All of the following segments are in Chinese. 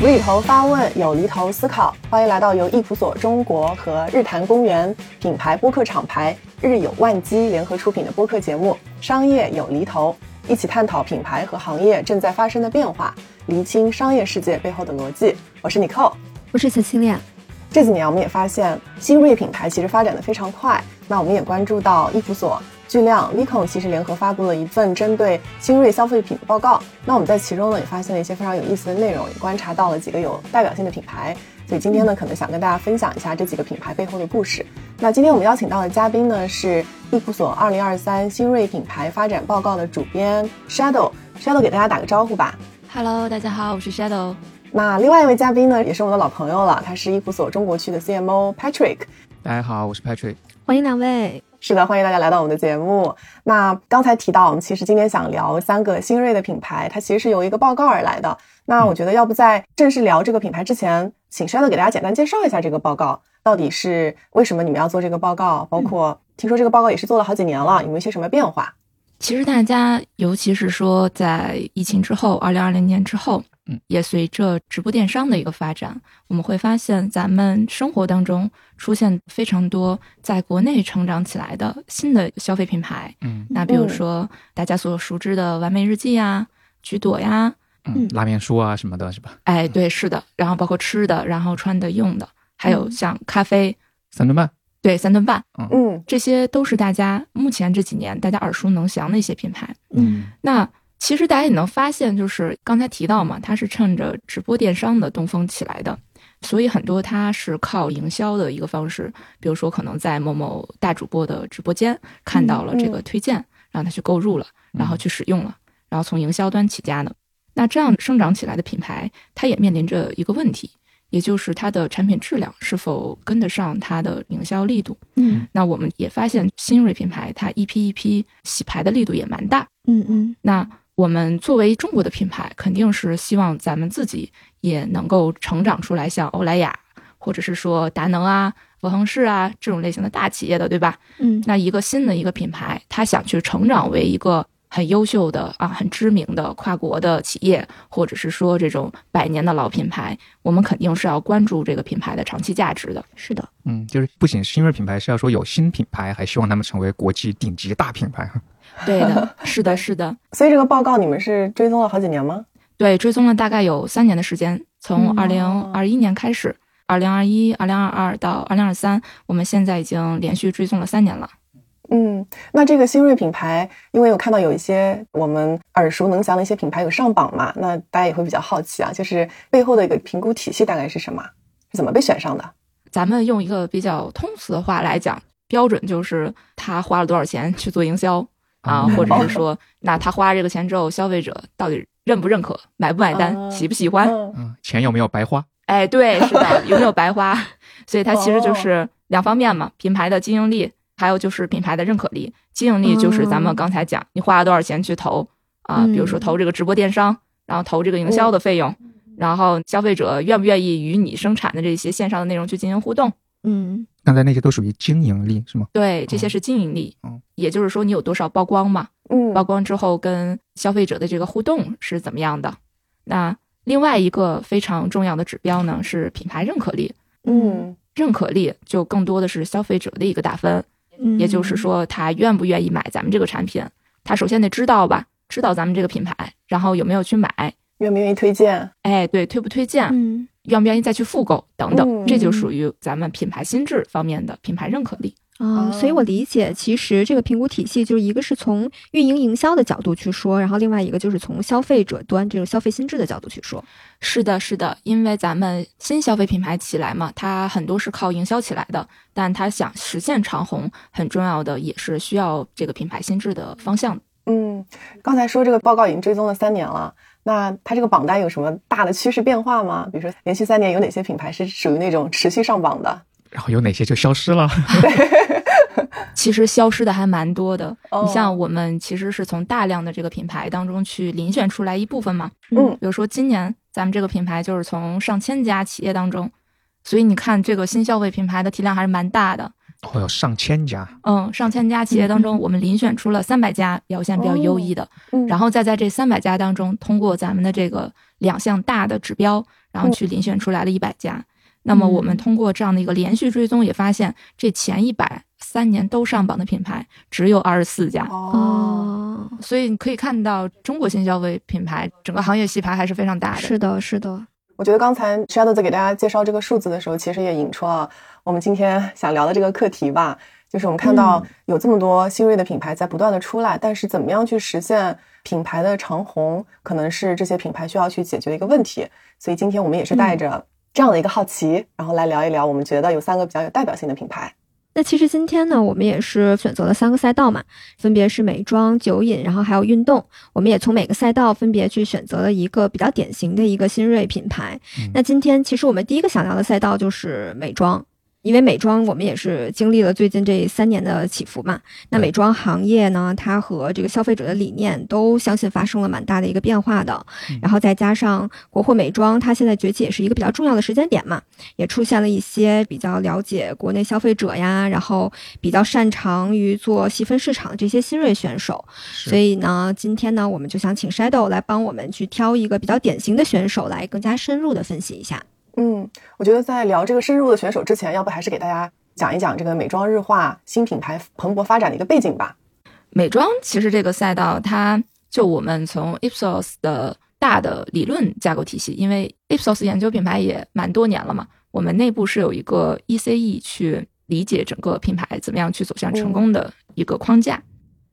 无厘头发问，有厘头思考，欢迎来到由易普所中国和日坛公园品牌播客厂牌日有万机联合出品的播客节目《商业有厘头》，一起探讨品牌和行业正在发生的变化，厘清商业世界背后的逻辑。我是 Nicole，我是 Cecilia。这几年我们也发现新锐品牌其实发展的非常快，那我们也关注到易普索。巨量、Vicon 其实联合发布了一份针对新锐消费品的报告。那我们在其中呢，也发现了一些非常有意思的内容，也观察到了几个有代表性的品牌。所以今天呢，可能想跟大家分享一下这几个品牌背后的故事。那今天我们邀请到的嘉宾呢，是易普索二零二三新锐品牌发展报告的主编 Shadow。Shadow 给大家打个招呼吧。Hello，大家好，我是 Shadow。那另外一位嘉宾呢，也是我们的老朋友了，他是伊普所中国区的 CMO Patrick。大家好，我是 Patrick。欢迎两位。是的，欢迎大家来到我们的节目。那刚才提到，我们其实今天想聊三个新锐的品牌，它其实是由一个报告而来的。那我觉得，要不在正式聊这个品牌之前，请 Shadow 给大家简单介绍一下这个报告，到底是为什么你们要做这个报告？包括听说这个报告也是做了好几年了，有没有一些什么变化？其实大家，尤其是说在疫情之后，二零二零年之后。嗯也随着直播电商的一个发展，我们会发现咱们生活当中出现非常多在国内成长起来的新的消费品牌。嗯，那比如说大家所熟知的完美日记呀、橘朵呀，嗯，拉面书啊什么的，是吧？哎，对，是的。然后包括吃的，然后穿的、用的，还有像咖啡三顿半，对，三顿半，嗯，这些都是大家目前这几年大家耳熟能详的一些品牌。嗯，那。其实大家也能发现，就是刚才提到嘛，它是趁着直播电商的东风起来的，所以很多它是靠营销的一个方式，比如说可能在某某大主播的直播间看到了这个推荐，让他去购入了，然后去使用了，然后从营销端起家的。那这样生长起来的品牌，它也面临着一个问题，也就是它的产品质量是否跟得上它的营销力度。嗯，那我们也发现新锐品牌它一批一批洗牌的力度也蛮大。嗯嗯，那。我们作为中国的品牌，肯定是希望咱们自己也能够成长出来，像欧莱雅，或者是说达能啊、佛恒氏啊这种类型的大企业的，对吧？嗯，那一个新的一个品牌，它想去成长为一个很优秀的啊、很知名的跨国的企业，或者是说这种百年的老品牌，我们肯定是要关注这个品牌的长期价值的。是的，嗯，就是不仅新锐品牌是要说有新品牌，还希望他们成为国际顶级大品牌。对的，是的，是的。所以这个报告你们是追踪了好几年吗？对，追踪了大概有三年的时间，从二零二一年开始，二零二一、二零二二到二零二三，我们现在已经连续追踪了三年了。嗯，那这个新锐品牌，因为我看到有一些我们耳熟能详的一些品牌有上榜嘛，那大家也会比较好奇啊，就是背后的一个评估体系大概是什么，是怎么被选上的？咱们用一个比较通俗的话来讲，标准就是他花了多少钱去做营销。啊，或者是 说，那他花这个钱之后，消费者到底认不认可、买不买单、喜不喜欢？嗯，钱有没有白花？哎，对，是的，有没有白花？所以它其实就是两方面嘛，品牌的经营力，还有就是品牌的认可力。经营力就是咱们刚才讲，你花了多少钱去投啊？比如说投这个直播电商，然后投这个营销的费用，然后消费者愿不愿意与你生产的这些线上的内容去进行互动？嗯。刚才那些都属于经营力是吗？对，这些是经营力。嗯，也就是说你有多少曝光嘛？嗯，曝光之后跟消费者的这个互动是怎么样的？那另外一个非常重要的指标呢是品牌认可力。嗯，认可力就更多的是消费者的一个打分。嗯，也就是说他愿不愿意买咱们这个产品？他首先得知道吧，知道咱们这个品牌，然后有没有去买？愿不愿意推荐？哎，对，推不推荐？嗯。愿不愿意再去复购等等，这就属于咱们品牌心智方面的品牌认可力啊。所以我理解，其实这个评估体系就是一个是从运营营销的角度去说，然后另外一个就是从消费者端这种消费心智的角度去说。是的，是的，因为咱们新消费品牌起来嘛，它很多是靠营销起来的，但它想实现长红，很重要的也是需要这个品牌心智的方向。嗯，刚才说这个报告已经追踪了三年了。那它这个榜单有什么大的趋势变化吗？比如说连续三年有哪些品牌是属于那种持续上榜的？然后有哪些就消失了？其实消失的还蛮多的。你像我们其实是从大量的这个品牌当中去遴选出来一部分嘛。嗯，比如说今年。咱们这个品牌就是从上千家企业当中，所以你看这个新消费品牌的体量还是蛮大的。会有上千家，嗯，上千家企业当中，我们遴选出了三百家表现比较优异的，嗯然后再在这三百家当中，通过咱们的这个两项大的指标，然后去遴选出来了一百家。那么我们通过这样的一个连续追踪，也发现这前一百三年都上榜的品牌只有二十四家，哦，哦，所以你可以看到中国新消费品牌整个行业洗牌还是非常大的。是的，是的，我觉得刚才 Shadow 在给大家介绍这个数字的时候，其实也引出了我们今天想聊的这个课题吧。就是我们看到有这么多新锐的品牌在不断的出来，但是怎么样去实现品牌的长红，可能是这些品牌需要去解决的一个问题。所以今天我们也是带着这样的一个好奇，然后来聊一聊我们觉得有三个比较有代表性的品牌。那其实今天呢，我们也是选择了三个赛道嘛，分别是美妆、酒饮，然后还有运动。我们也从每个赛道分别去选择了一个比较典型的一个新锐品牌。嗯那今天其实我们第一个想聊的赛道就是美妆。因为美妆，我们也是经历了最近这三年的起伏嘛。那美妆行业呢，它和这个消费者的理念都相信发生了蛮大的一个变化的。嗯然后再加上国货美妆，它现在崛起也是一个比较重要的时间点嘛。也出现了一些比较了解国内消费者呀，然后比较擅长于做细分市场的这些新锐选手。所以呢，今天呢，我们就想请 Shadow 来帮我们去挑一个比较典型的选手，来更加深入的分析一下。嗯，我觉得在聊这个深入的选手之前，要不还是给大家讲一讲这个美妆日化新品牌蓬勃发展的一个背景吧。美妆其实这个赛道，它就我们从 Ipsos 的大的理论架构体系，因为 Ipsos 研究品牌也蛮多年了嘛，我们内部是有一个 ECE 去理解整个品牌怎么样去走向成功的一个框架。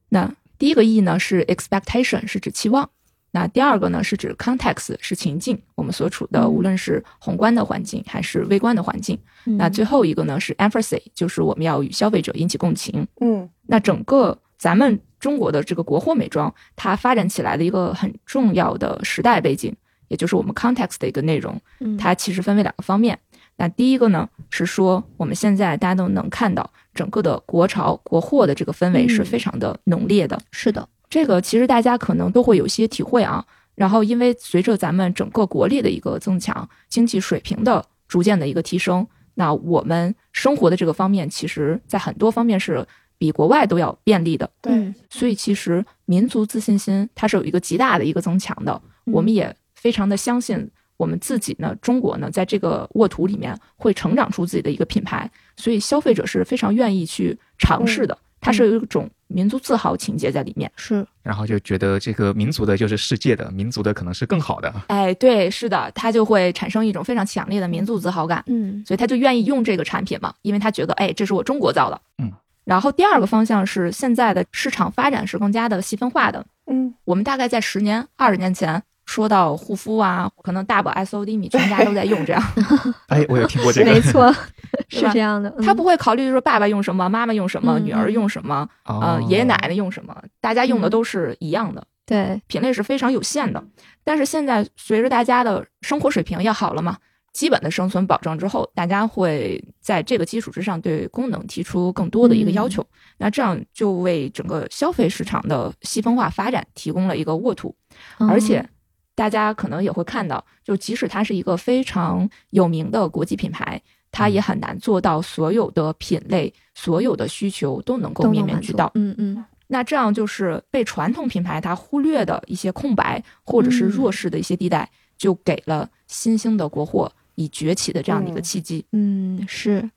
那第一个 E 呢是 expectation，是指期望。那第二个呢是指 context，是情境，我们所处的嗯无论是宏观的环境还是微观的环境。嗯那最后一个呢是 empathy，就是我们要与消费者引起共情。嗯那整个咱们中国的这个国货美妆，它发展起来的一个很重要的时代背景，也就是我们 context 的一个内容，嗯它其实分为两个方面。那第一个呢是说，我们现在大家都能看到，整个的国潮国货的这个氛围是嗯非常的浓烈的。是的，这个其实大家可能都会有些体会啊。然后，因为随着咱们整个国力的一个增强，经济水平的逐渐的一个提升，那我们生活的这个方面，其实在很多方面是比国外都要便利的。对，嗯所以其实民族自信心它是有一个极大的一个增强的。嗯我们也非常的相信我们自己呢，中国呢，在这个沃土里面会成长出自己的一个品牌，所以消费者是非常愿意去尝试的。它是有一种民族自豪情节在里面。是然后就觉得这个民族的就是世界的，民族的可能是更好的。哎，对，是的，他就会产生一种非常强烈的民族自豪感。嗯所以他就愿意用这个产品嘛，因为他觉得，哎，这是我中国造的。嗯。然后第二个方向是现在的市场发展是更加的细分化的。嗯我们大概在十年、二十年前说到护肤啊，可能大宝 SOD 米全家都在用这样，哎，我有听过这个。没错，是这样的。他不会考虑说爸爸用什么，妈妈用什么，嗯女儿用什么，哦呃，爷爷奶奶用什么，大家用的嗯都是一样的，对，品类是非常有限的。但是现在随着大家的生活水平要好了嘛，基本的生存保障之后，大家会在这个基础之上对功能提出更多的一个要求。那这样就为整个消费市场的细分化发展提供了一个沃土。而且嗯大家可能也会看到，就即使它是一个非常有名的国际品牌，它也很难做到所有的品类、所有的需求都能够面面俱到。嗯嗯那这样就是被传统品牌它忽略的一些空白，或者是嗯弱势的一些地带，就给了新兴的国货以崛起的这样的一个嗯契机。嗯，是。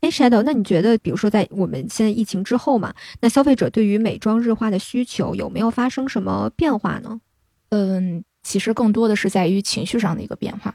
哎，Shadow，那你觉得，比如说在我们现在疫情之后嘛，那消费者对于美妆日化的需求有没有发生什么变化呢？嗯，其实更多的是在于情绪上的一个变化。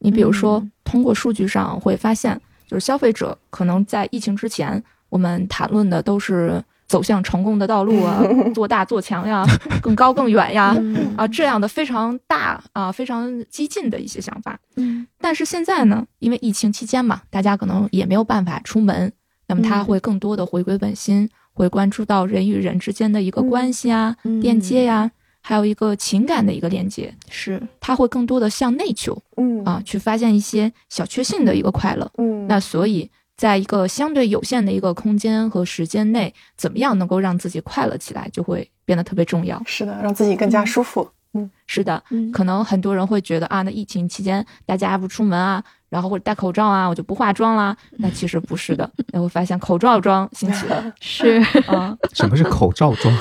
你比如说嗯，通过数据上会发现，就是消费者可能在疫情之前，我们谈论的都是走向成功的道路啊，做大做强呀，更高更远呀，嗯。啊这样的非常大啊非常激进的一些想法。嗯。但是现在呢，因为疫情期间嘛，大家可能也没有办法出门，那么他嗯。会更多的回归本心，会关注到人与人之间的一个关系啊、嗯。链接呀，还有一个情感的一个连接，是他会更多的向内求嗯啊，去发现一些小确幸的一个快乐。嗯，那所以，在一个相对有限的一个空间和时间内，怎么样能够让自己快乐起来，就会变得特别重要。是的，让自己更加舒服。嗯，是的，嗯可能很多人会觉得啊，那疫情期间大家不出门啊，然后或者戴口罩啊，我就不化妆啦。那其实不是的，你会发现口罩妆兴起了 是啊，什么是口罩妆？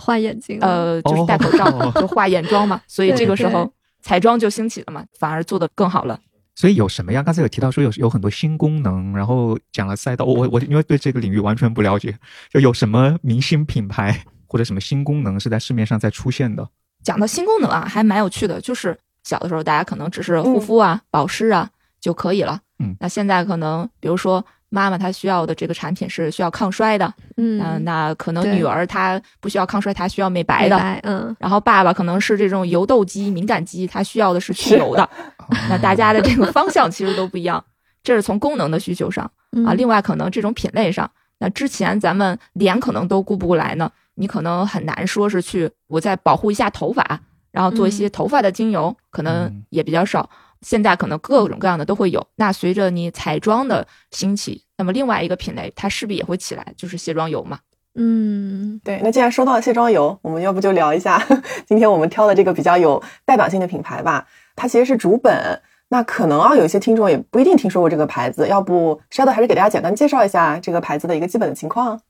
画眼睛，呃，就是戴口罩哦 就画眼妆嘛，所以这个时候彩妆就兴起了嘛，反而做得更好了。所以有什么呀？刚才有提到说有有很多新功能，然后讲了赛道，我我因为对这个领域完全不了解，就有什么明星品牌或者什么新功能是在市面上在出现的？讲到新功能啊，还蛮有趣的，就是小的时候大家可能只是护肤啊、保湿啊就可以了。嗯，那现在可能比如说妈妈她需要的这个产品是需要抗衰的，嗯嗯、那可能女儿她不需要抗衰，她需要美白的。白，嗯，然后爸爸可能是这种油痘肌、敏感肌，他需要的是去油的。那大家的这个方向其实都不一样，这是从功能的需求上啊。嗯另外，可能这种品类上，那之前咱们脸可能都顾不过来呢，你可能很难说是去我再保护一下头发，然后做一些头发的精油，可能嗯也比较少。现在可能各种各样的都会有。那随着你彩妆的兴起，那么另外一个品类它势必也会起来，就是卸妆油嘛。嗯对，那既然说到了卸妆油，我们要不就聊一下 今天我们挑的这个比较有代表性的品牌吧。它其实是竹本，那可能啊有一些听众也不一定听说过这个牌子，要不 Shadow 还是给大家简单介绍一下这个牌子的一个基本的情况。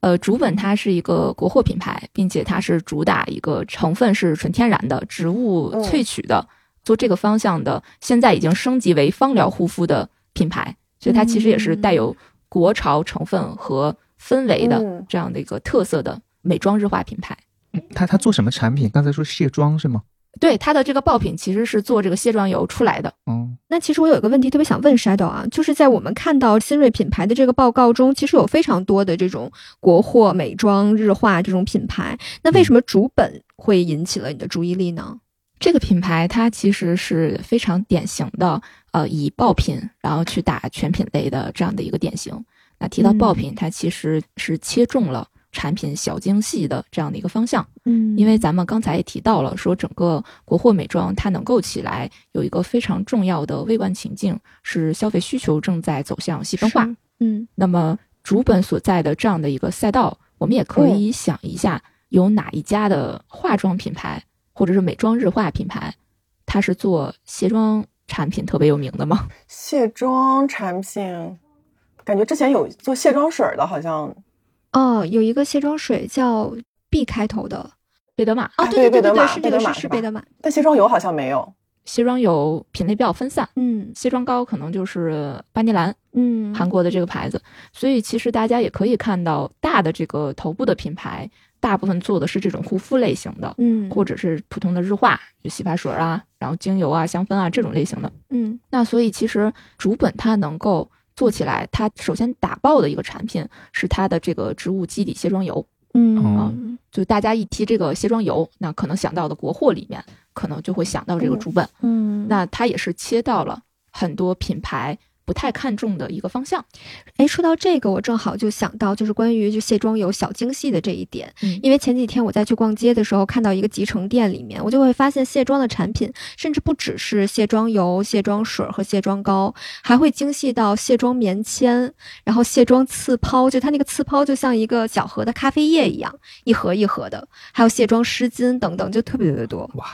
呃，竹本它是一个国货品牌，并且它是主打一个成分是纯天然的植物萃取的，做这个方向的，现在已经升级为芳疗护肤的品牌，所以它其实也是带有国潮成分和氛围的嗯这样的一个特色的美妆日化品牌。它它做什么产品？刚才说卸妆是吗？对它的这个爆品其实是做这个卸妆油出来的，哦，那其实我有一个问题特别想问 Shadow 啊，就是在我们看到新锐品牌的这个报告中，其实有非常多的这种国货美妆日化这种品牌，那为什么主本会引起了你的注意力呢？这个品牌它其实是非常典型的，呃，以爆品然后去打全品类的这样的一个典型。那提到爆品，它其实是切中了产品小精细的这样的一个方向。嗯因为咱们刚才也提到了，说整个国货美妆它能够起来，有一个非常重要的微观情境是消费需求正在走向细分化。，嗯那么主本所在的这样的一个赛道，我们也可以想一下，有哪一家的化妆品牌或者是美妆日化品牌，它是做卸妆产品特别有名的吗？卸妆产品，感觉之前有做卸妆水的，好像哦，有一个卸妆水叫 B 开头的贝德玛啊，对对对对，对是这个是是贝德玛，但卸妆油好像没有。卸妆油品类比较分散，嗯卸妆膏可能就是巴尼兰，嗯，韩国的这个牌子，所以其实大家也可以看到，大的这个头部的品牌，大部分做的是这种护肤类型的，嗯或者是普通的日化，就洗发水啊，然后精油啊、香氛啊这种类型的。嗯那所以其实竹本它能够做起来，它首先打爆的一个产品是它的这个植物基底卸妆油。嗯就大家一提这个卸妆油，那可能想到的国货里面，可能就会想到这个竹本。嗯，那它也是切到了很多品牌不太看重的一个方向。哎，说到这个，我正好就想到，就是关于就卸妆油小精细的这一点。嗯因为前几天我在去逛街的时候，看到一个集成店里面，我就会发现卸妆的产品，甚至不只是卸妆油、卸妆水和卸妆膏，还会精细到卸妆棉签，然后卸妆刺抛，就它那个刺抛就像一个小盒的咖啡液一样，一盒一盒的，还有卸妆湿巾等等，就特别特别多。哇，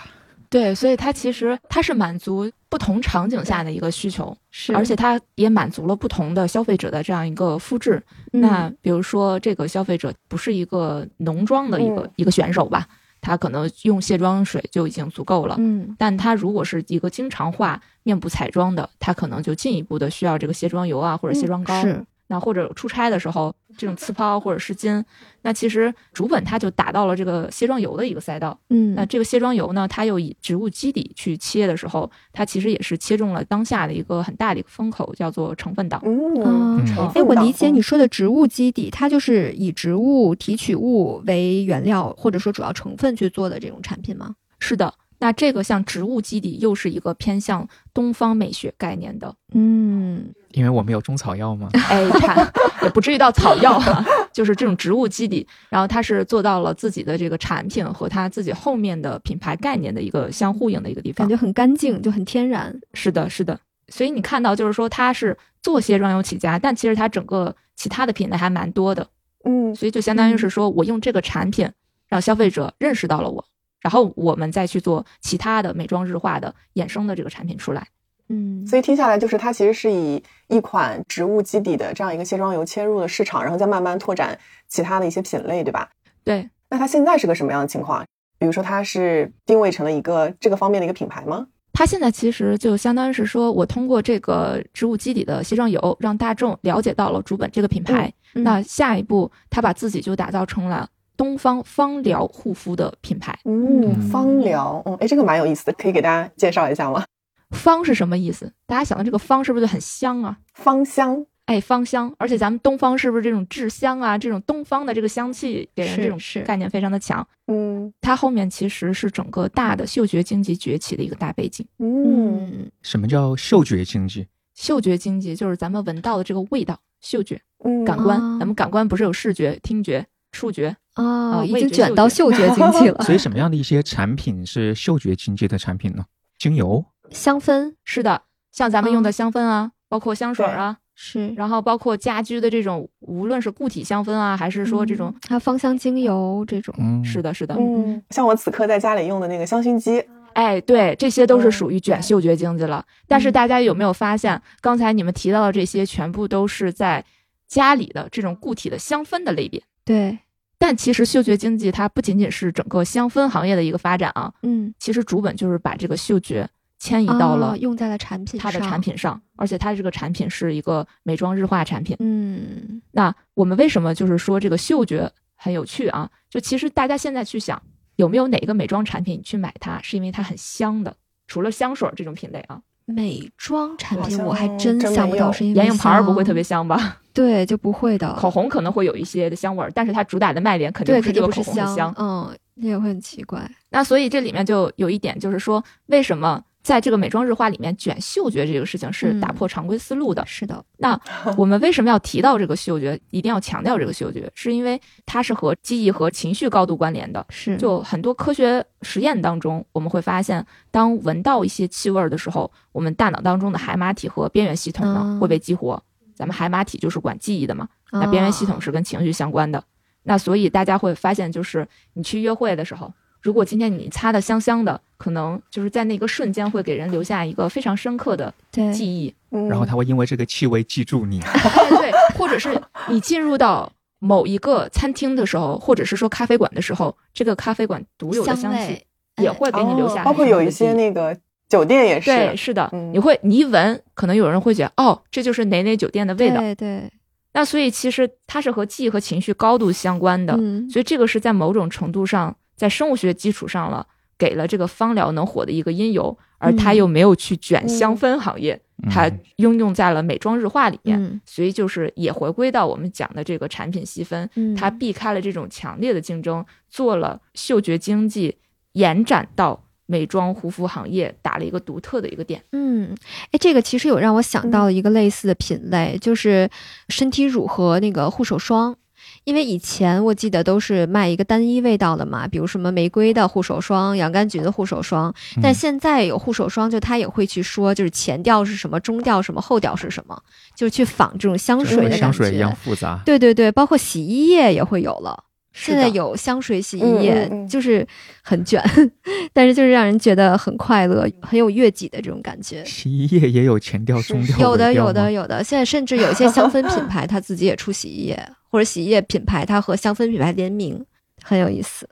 对，所以它其实它是满足不同场景下的一个需求，是而且它也满足了不同的消费者的这样一个肤质。那比如说，这个消费者不是一个浓妆的一个、嗯一个选手吧，他可能用卸妆水就已经足够了。嗯但他如果是一个经常化面部彩妆的，他可能就进一步的需要这个卸妆油啊，或者卸妆膏。是那或者出差的时候，这种刺抛或者湿巾，那其实竹本它就打到了这个卸妆油的一个赛道。嗯那这个卸妆油呢，它又以植物基底去切的时候，它其实也是切中了当下的一个很大的一个风口，叫做成分党。嗯，嗯成哎，我理解你说的植物基底，它就是以植物提取物为原料，或者说主要成分去做的这种产品吗？是的，那这个像植物基底又是一个偏向东方美学概念的，嗯因为我们有中草药嘛。哎，产也不至于到草药啊，就是这种植物基底，然后它是做到了自己的这个产品和它自己后面的品牌概念的一个相呼应的一个地方感。觉很干净，就很天然。是的，是的。所以你看到，就是说它是做卸妆油起家，但其实它整个其他的品类还蛮多的。嗯所以就相当于是说我用这个产品让消费者认识到了我，然后我们再去做其他的美妆日化的衍生的这个产品出来。嗯，所以听下来，就是它其实是以一款植物基底的这样一个卸妆油切入了市场，然后再慢慢拓展其他的一些品类，对吧？对，那它现在是个什么样的情况？比如说，它是定位成了一个这个方面的一个品牌吗？它现在其实就相当于是说，我通过这个植物基底的卸妆油，让大众了解到了竹本这个品牌。嗯那下一步，它把自己就打造成了东方芳疗护肤的品牌。嗯，嗯芳疗，嗯，哎，这个蛮有意思的，可以给大家介绍一下吗？芳是什么意思？大家想到这个芳是不是就很香啊？芳香，哎，芳香，而且咱们东方是不是这种制香啊，这种东方的这个香气给人这种概念非常的强？嗯它后面其实是整个大的嗅觉经济崛起的一个大背景。嗯嗯什么叫嗅觉经济？嗅觉经济就是咱们闻到的这个味道，嗅觉嗯，感官，哦咱们感官不是有视觉、听觉、触觉？哦，已经卷到嗅觉经济 了。所以什么样的一些产品是嗅觉经济的产品呢？精油，香氛是的，像咱们用的嗯香氛啊，包括香水啊，是，然后包括家居的这种，无论是固体香氛啊，还是说这种嗯，还有芳香精油这种，嗯，是的，是的，嗯，像我此刻在家里用的那个香薰机，哎，对，这些都是嗯属于卷嗅觉经济了。但是嗯大家有没有发现，刚才你们提到的这些，全部都是在家里的这种固体的香氛的类别。对，但其实嗅觉经济它不仅仅是整个香氛行业的一个发展啊，嗯，其实主本就是把这个嗅觉迁移到了哦用在了产品它的产品上，而且它这个产品是一个美妆日化产品。嗯那我们为什么就是说这个嗅觉很有趣啊？就其实大家现在去想，有没有哪个美妆产品你去买它是因为它很香的？除了香水这种品类啊，美妆产品我还真想不到是因为眼影盘儿不会特别香吧？对，就不会的。口红可能会有一些的香味儿，但是它主打的卖点肯定对，不是这个肯定不是口红很香。嗯，那也会很奇怪。那所以这里面就有一点，就是说为什么在这个美妆日化里面卷嗅觉这个事情是嗯打破常规思路的？是的，那 我们为什么要提到这个嗅觉，一定要强调这个嗅觉？是因为它是和记忆和情绪高度关联的。是就很多科学实验当中，我们会发现，当闻到一些气味儿的时候，我们大脑当中的海马体和边缘系统呢嗯会被激活。咱们海马体就是管记忆的嘛，那边缘系统啊是跟情绪相关的。那所以大家会发现，就是你去约会的时候，如果今天你擦的香香的，可能就是在那个瞬间会给人留下一个非常深刻的对记忆。嗯，然后他会因为这个气味记住你。哎，对，或者是你进入到某一个餐厅的时候，或者是说咖啡馆的时候，这个咖啡馆独有的香气也会给你留下包括有一些那个酒店也是，对，是的，嗯你会你一闻，可能有人会觉得哦，这就是哪哪酒店的味道。对对，那所以其实它是和记忆和情绪高度相关的，嗯所以这个是在某种程度上，在生物学基础上了，给了这个芳疗能火的一个因由，而它嗯又没有去卷香氛行业，它嗯应用在了美妆日化里面。嗯所以就是也回归到我们讲的这个产品细分，嗯它避开了这种强烈的竞争，做了嗅觉经济，延展到美妆护肤行业，打了一个独特的一个点。嗯，哎，这个其实有让我想到了一个类似的品类，就是身体乳和那个护手霜。因为以前我记得都是卖一个单一味道的嘛，比如什么玫瑰的护手霜、洋甘菊的护手霜，但嗯现在有护手霜，就它也会去说，就是前调是什么，中调什么，后调是什么，就是去仿这种香水的感觉。香水一样复杂。对对对，包括洗衣液也会有了。现在有香水洗嗯衣液，嗯嗯就是很卷，但是就是让人觉得很快乐，很有悦己的这种感觉。洗衣液也有前调、中调、有的，有的，有的。现在甚至有一些香氛品牌，它自己也出洗衣液，或者洗衣液品牌它和香氛品牌联名，很有意思。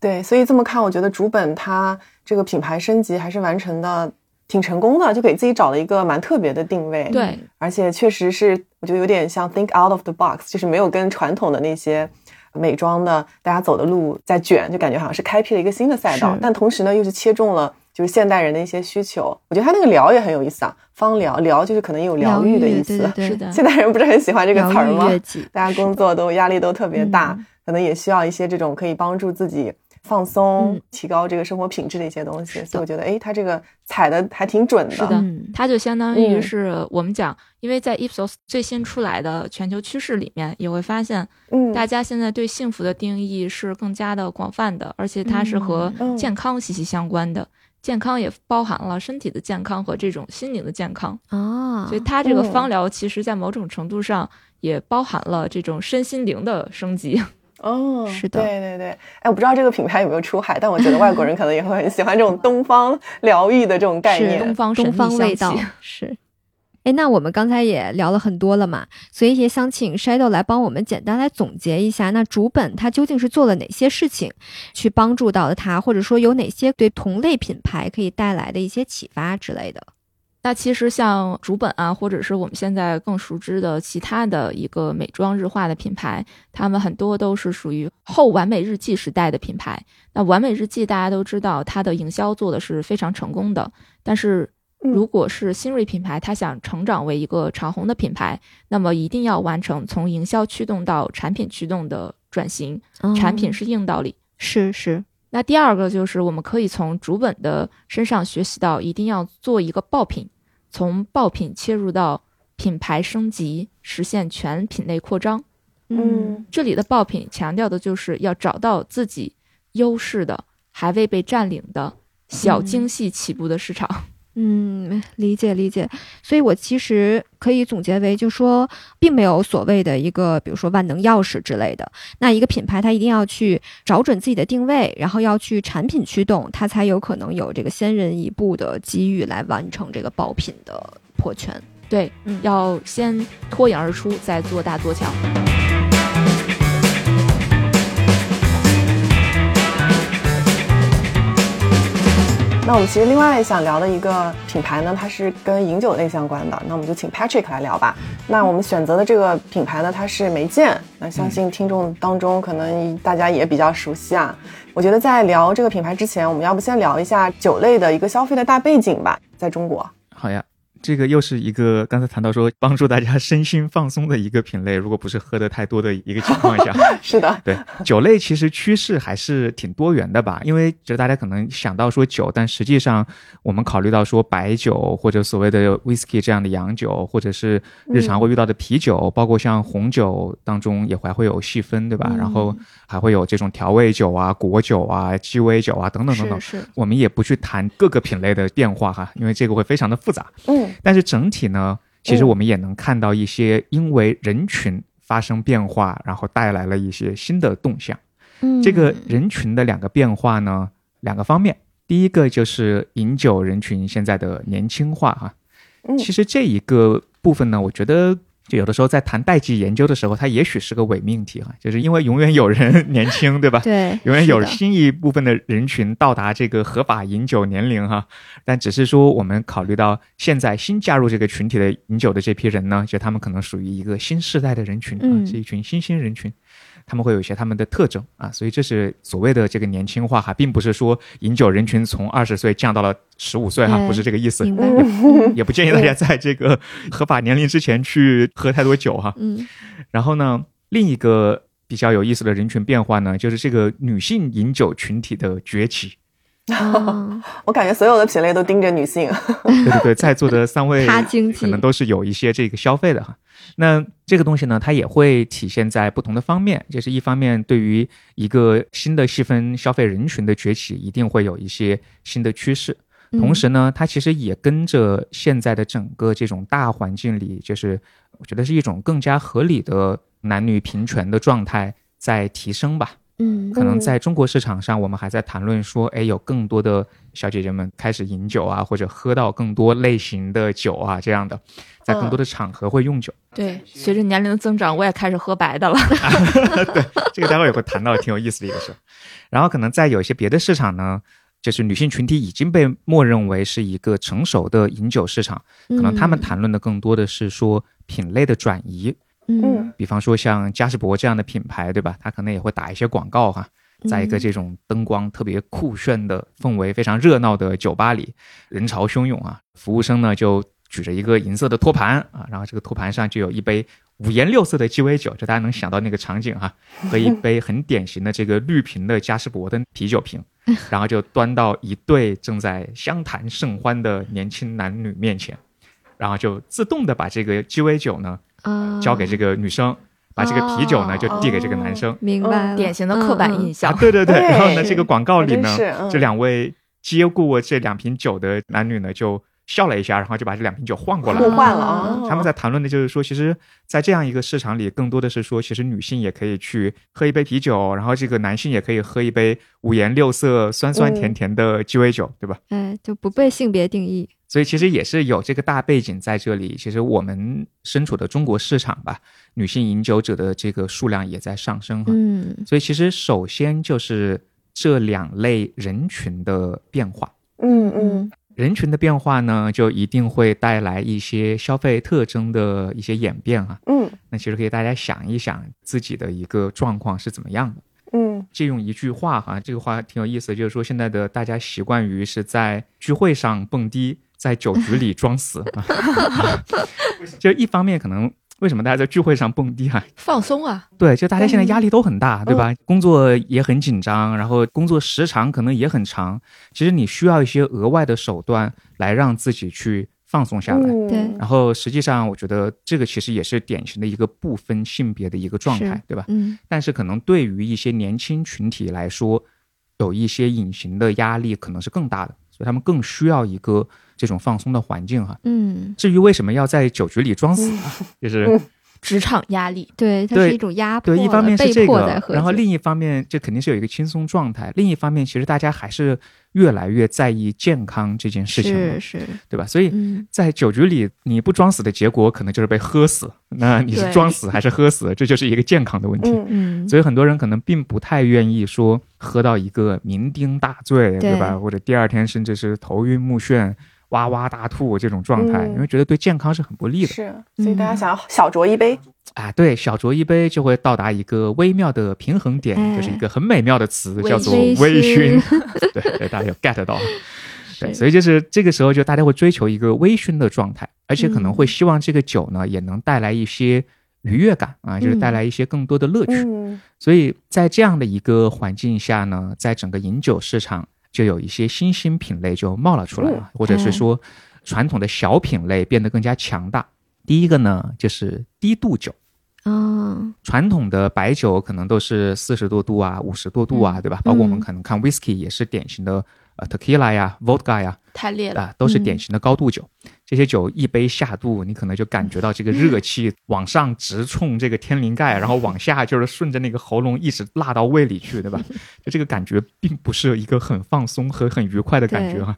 对，所以这么看，我觉得主本它这个品牌升级还是完成的挺成功的，就给自己找了一个蛮特别的定位。对，而且确实是，我觉得有点像 think out of the box，就是没有跟传统的那些美妆的大家走的路在卷，就感觉好像是开辟了一个新的赛道。但同时呢，又是切中了就是现代人的一些需求。我觉得他那个聊也很有意思啊，芳疗疗就是可能也有疗愈的意思。对对对，是的。现代人不是很喜欢这个词儿吗大家工作都压力都特别大，嗯。可能也需要一些这种可以帮助自己放松、嗯。提高这个生活品质的一些东西。所以我觉得，哎，他这个踩的还挺准的。是的。嗯它就相当于嗯。是我们讲，因为在 Ipsos 最新出来的全球趋势里面，也会发现嗯，大家现在对幸福的定义是更加的广泛的，而且它是和嗯。健康息息相关的。健康也包含了身体的健康和这种心灵的健康，啊，所以它这个嗯芳疗其实在某种程度上也包含了这种身心灵的升级。哦，是的对对对。哎，我不知道这个品牌有没有出海，但我觉得外国人可能也会很喜欢这种东方疗愈的这种概念。东方神东秘方味道是。哎，那我们刚才也聊了很多了嘛，所以也想请 Shadow 来帮我们简单来总结一下，那主本它究竟是做了哪些事情，去帮助到了它，或者说有哪些对同类品牌可以带来的一些启发之类的。那其实像竹本啊，或者是我们现在更熟知的其他的一个美妆日化的品牌，他们很多都是属于后完美日记时代的品牌。那完美日记大家都知道，它的营销做的是非常成功的。但是如果是新锐品牌，它想成长为一个长红的品牌，那么一定要完成从营销驱动到产品驱动的转型。产品嗯是硬道理。是是，那第二个就是我们可以从主本的身上学习到，一定要做一个爆品，从爆品切入到品牌升级，实现全品类扩张。嗯这里的爆品强调的就是要找到自己优势的、还未被占领的小精细起步的市场。嗯，理解理解。所以我其实可以总结为，就说并没有所谓的一个，比如说万能钥匙之类的。那一个品牌它一定要去找准自己的定位，然后要去产品驱动，它才有可能有这个先人一步的机遇来完成这个爆品的破圈。对，嗯要先脱颖而出，再做大做强。那我们其实另外想聊的一个品牌呢，它是跟饮酒类相关的，那我们就请 Patrick 来聊吧。那我们选择的这个品牌呢，它是梅见，那相信听众当中可能大家也比较熟悉啊。我觉得在聊这个品牌之前，我们要不先聊一下酒类的一个消费的大背景吧，在中国。好呀，这个又是一个刚才谈到说帮助大家身心放松的一个品类，如果不是喝的太多的一个情况下，是的，对酒类其实趋势还是挺多元的吧，因为就大家可能想到说酒，但实际上我们考虑到说白酒或者所谓的 whisky 这样的洋酒，或者是日常会遇到的啤酒，包括像红酒当中也还会有细分，对吧？然后还会有这种调味酒啊、果酒啊、鸡尾酒啊等等等等。是是，我们也不去谈各个品类的变化哈，因为这个会非常的复杂。嗯但是整体呢，其实嗯我们也能看到一些因为人群发生变化，然后带来了一些新的动向。嗯这个人群的两个变化呢，两个方面，第一个就是饮酒人群现在的年轻化哈。嗯其实这一个部分呢，我觉得。就有的时候在谈代际研究的时候，它也许是个伪命题哈，就是因为永远有人年轻，对吧？对，永远有新一部分的人群到达这个合法饮酒年龄哈，但只是说我们考虑到现在新加入这个群体的饮酒的这批人呢，就他们可能属于一个新时代的人群啊，嗯。是一群新兴人群，他们会有一些他们的特征啊，所以这是所谓的这个年轻化哈，并不是说饮酒人群从二十岁降到了十五岁哈，哎不是这个意思。也不建议大家在这个合法年龄之前去喝太多酒哈。嗯然后呢，另一个比较有意思的人群变化呢，就是这个女性饮酒群体的崛起。啊，我感觉所有的品类都盯着女性。对对对，在座的三位 他经济可能都是有一些这个消费的哈。那这个东西呢，它也会体现在不同的方面，就是一方面对于一个新的细分消费人群的崛起，一定会有一些新的趋势。嗯同时呢，它其实也跟着现在的整个这种大环境里，就是我觉得是一种更加合理的男女平权的状态在提升吧。嗯可能在中国市场上，我们还在谈论说，哎，有更多的小姐姐们开始饮酒啊，或者喝到更多类型的酒啊，这样的，在更多的场合会用酒。对，随着年龄的增长，我也开始喝白的了。对这个待会儿也会谈到，挺有意思的一个事儿。然后可能在有一些别的市场呢，就是女性群体已经被默认为是一个成熟的饮酒市场，可能他们谈论的更多的是说品类的转移，嗯比方说像嘉士伯这样的品牌，对吧？它可能也会打一些广告哈。在一个这种灯光特别酷炫的氛围、非常热闹的酒吧里，人潮汹涌啊，服务生呢就举着一个银色的托盘啊，然后这个托盘上就有一杯五颜六色的鸡尾酒，就大家能想到那个场景哈、和一杯很典型的这个绿瓶的嘉士伯的啤酒瓶，然后就端到一对正在相谈甚欢的年轻男女面前，然后就自动的把这个鸡尾酒呢啊，交给这个女生，把这个啤酒呢就递给这个男生。明白了，典型的刻板印嗯象。啊，对对对，然后呢，这个广告里呢这两位接过这两瓶酒的男女呢，就笑了一下，然后就把这两瓶酒换过来互了。换了啊。他们在谈论的就是说，其实，在这样一个市场里，更多的是说，其实女性也可以去喝一杯啤酒，然后这个男性也可以喝一杯五颜六色、酸酸甜甜的鸡尾酒，对吧？哎，就不被性别定义。所以其实也是有这个大背景在这里。其实我们身处的中国市场吧，女性饮酒者的这个数量也在上升哈。嗯所以其实首先就是这两类人群的变化。嗯嗯人群的变化呢，就一定会带来一些消费特征的一些演变啊。嗯那其实可以大家想一想自己的一个状况是怎么样的。嗯借用一句话哈，这个话挺有意思，就是说现在的大家习惯于是在聚会上蹦迪，在酒局里装死啊。就一方面可能为什么大家在聚会上蹦迪啊？放松啊，对，就大家现在压力都很大，对吧？工作也很紧张，然后工作时长可能也很长。其实你需要一些额外的手段来让自己去放松下来。嗯，对然后实际上，我觉得这个其实也是典型的一个不分性别的一个状态，对吧？嗯但是可能对于一些年轻群体来说，有一些隐形的压力可能是更大的，所以他们更需要一个这种放松的环境哈。嗯，至于为什么要在酒局里装死啊，就是职场压力，对，它是一种压迫对，一，方面是被这个然后另一方面这肯定是有一个轻松状态，另一方面其实大家还是越来越在意健康这件事情了是，是，对吧？所以嗯。在酒局里，你不装死的结果可能就是被喝死。那你是装死还是喝死，这就是一个健康的问题。嗯嗯，所以很多人可能并不太愿意说喝到一个酩酊大醉，对吧？或者第二天甚至是头晕目眩、哇哇大吐这种状态，嗯因为觉得对健康是很不利的。是，所以大家想要小酌一杯，啊，对，小酌一杯就会到达一个微妙的平衡点，哎就是一个很美妙的词，叫做微微醺醺。对对，大家有 get 到。对，所以就是这个时候，就大家会追求一个微醺的状态，而且可能会嗯希望这个酒呢也能带来一些愉悦感啊，就是带嗯来一些更多的乐趣。嗯所以在这样的一个环境下呢，在整个饮酒市场就有一些新兴品类就冒了出来了，或者是说传统的小品类变得更加强大。第一个呢，就是低度酒。啊，传统的白酒可能都是四十多度啊、五十多度啊，对吧？包括我们可能看 whisky 也是典型的呃 tequila 呀、vodka 呀太烈了，啊，都是典型的高度酒。这些酒一杯下肚，你可能就感觉到这个热 气往上直冲这个天灵盖，然后往下就是顺着那个喉咙一直辣到胃里去，对吧？就这个感觉并不是一个很放松和很愉快的感觉哈、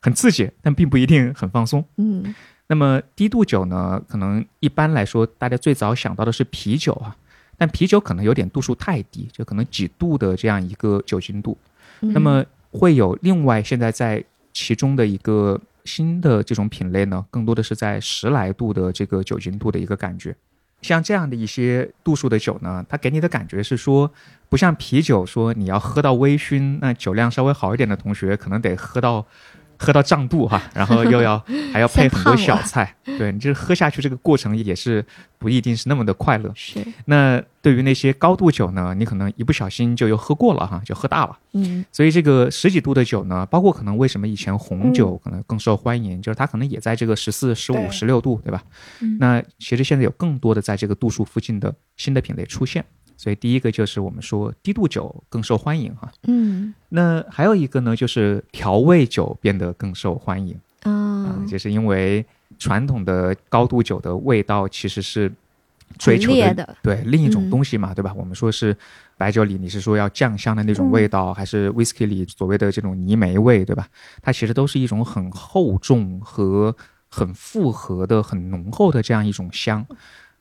很刺激，但并不一定很放松。嗯那么低度酒呢，可能一般来说，大家最早想到的是啤酒啊，但啤酒可能有点度数太低，就可能几度的这样一个酒精度。嗯那么会有另外现在在其中的一个新的这种品类呢，更多的是在十来度的这个酒精度的一个感觉。像这样的一些度数的酒呢，它给你的感觉是说，不像啤酒说你要喝到微醺，那酒量稍微好一点的同学可能得喝到喝到胀肚哈，然后又要还要配很多小菜，对你这喝下去这个过程也是不一定是那么的快乐。是，那对于那些高度酒呢，你可能一不小心就又喝过了哈，就喝大了。嗯所以这个十几度的酒呢，包括可能为什么以前红酒可能更受欢迎，就是它可能也在这个十四、十五、十六度，对吧？嗯那其实现在有更多的在这个度数附近的新的品类出现。所以第一个就是我们说低度酒更受欢迎哈。嗯那还有一个呢，就是调味酒变得更受欢迎啊、啊，就是因为传统的高度酒的味道其实是追求的的，对另一种嗯东西嘛，对吧？我们说是白酒里你是说要酱香的那种嗯味道，还是 whisky 里所谓的这种泥煤味，对吧？它其实都是一种很厚重和很复合的、很浓厚的这样一种香。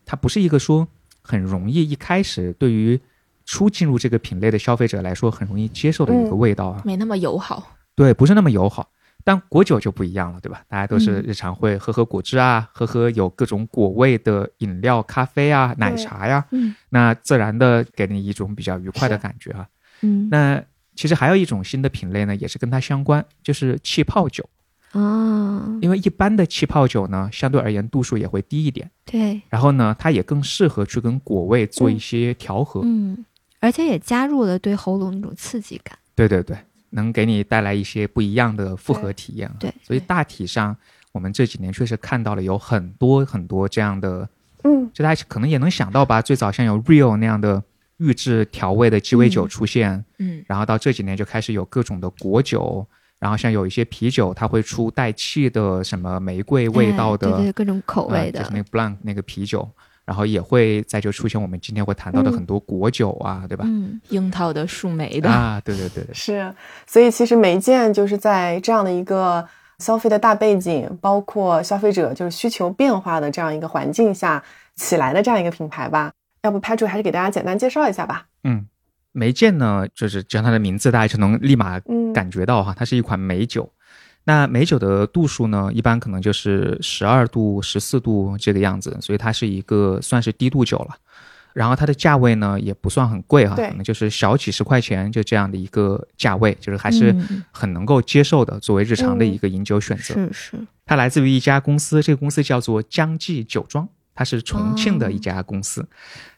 它不是一个说很容易一开始对于初进入这个品类的消费者来说很容易接受的一个嗯味道啊。没那么友好。对，不是那么友好。但果酒就不一样了，对吧？大家都是嗯日常会喝喝果汁啊，喝喝有各种果味的饮料、咖啡啊、奶茶呀，嗯那自然的给你一种比较愉快的感觉啊。嗯那其实还有一种新的品类呢，也是跟它相关，就是气泡酒。啊，因为一般的气泡酒呢，相对而言度数也会低一点，对，然后呢，它也更适合去跟果味做一些调和。嗯，而且也加入了对喉咙那种刺激感，对对对，能给你带来一些不一样的复合体验啊。对所以大体上，我们这几年确实看到了有很多很多这样的，嗯。就大家可能也能想到吧，最早像有 Real 那样的预制调味的鸡尾酒嗯。出现，嗯，然后到这几年就开始有各种的果酒，然后像有一些啤酒，它会出带气的什么玫瑰味道的，哎对对，各种口味的，呃就是那个 blanc 那个啤酒，然后也会再就出现我们今天会谈到的很多果酒啊，对吧？嗯，樱桃的、树莓的，啊，对对对对，是，所以其实梅见就是在这样的一个消费的大背景，包括消费者就是需求变化的这样一个环境下起来的这样一个品牌吧。要不 Patrick 还是给大家简单介绍一下吧。嗯，梅见呢，就是只要它的名字，大家就能立马嗯感觉到哈，它是一款美酒。那美酒的度数呢，一般可能就是十二度、十四度这个样子，所以它是一个算是低度酒了。然后它的价位呢也不算很贵哈，对可能就是小几十块钱就这样的一个价位，就是还是嗯很能够接受的，作为日常的一个饮酒选择。是是，它来自于一家公司，这个公司叫做江记酒庄，它是重庆的一家公司。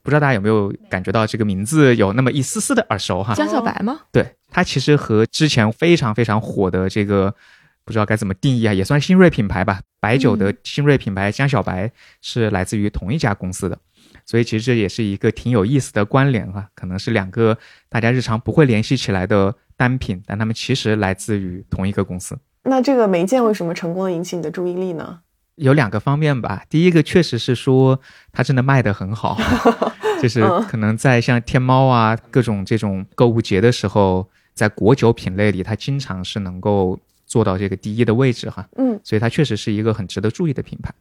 不知道大家有没有感觉到这个名字有那么一丝丝的耳熟哈？江小白吗？对，它其实和之前非常非常火的这个不知道该怎么定义啊，也算新锐品牌吧，白酒的新锐品牌江小白是来自于同一家公司的。所以其实这也是一个挺有意思的关联哈、可能是两个大家日常不会联系起来的单品，但它们其实来自于同一个公司。那这个梅见为什么成功的引起你的注意力呢？有两个方面吧，第一个确实是说它真的卖得很好，就是嗯。可能在像天猫啊各种这种购物节的时候，在果酒品类里，它经常是能够做到这个第一的位置哈，嗯。所以它确实是一个很值得注意的品牌。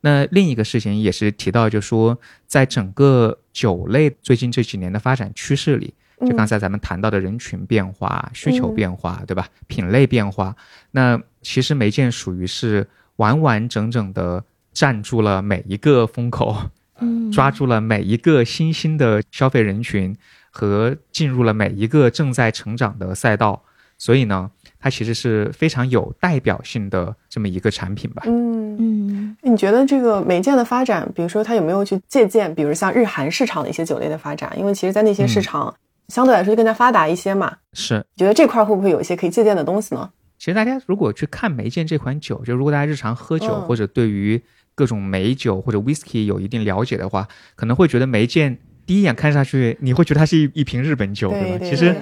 那另一个事情也是提到，就说在整个酒类最近这几年的发展趋势里，就刚才咱们谈到的人群变化、需求变化，对吧？品类变化，那其实梅见属于是完完整整的站住了每一个风口，嗯，抓住了每一个新兴的消费人群和进入了每一个正在成长的赛道，所以呢，它其实是非常有代表性的这么一个产品吧。嗯，嗯你觉得这个梅见的发展，比如说它有没有去借鉴，比如像日韩市场的一些酒类的发展？因为其实，在那些市场、相对来说就更加发达一些嘛。是，你觉得这块会不会有一些可以借鉴的东西呢？其实大家如果去看梅见这款酒，就如果大家日常喝酒、嗯或者对于各种美酒或者 whisky 有一定了解的话，可能会觉得梅见第一眼看上去，你会觉得它是一一瓶日本酒，对吧其实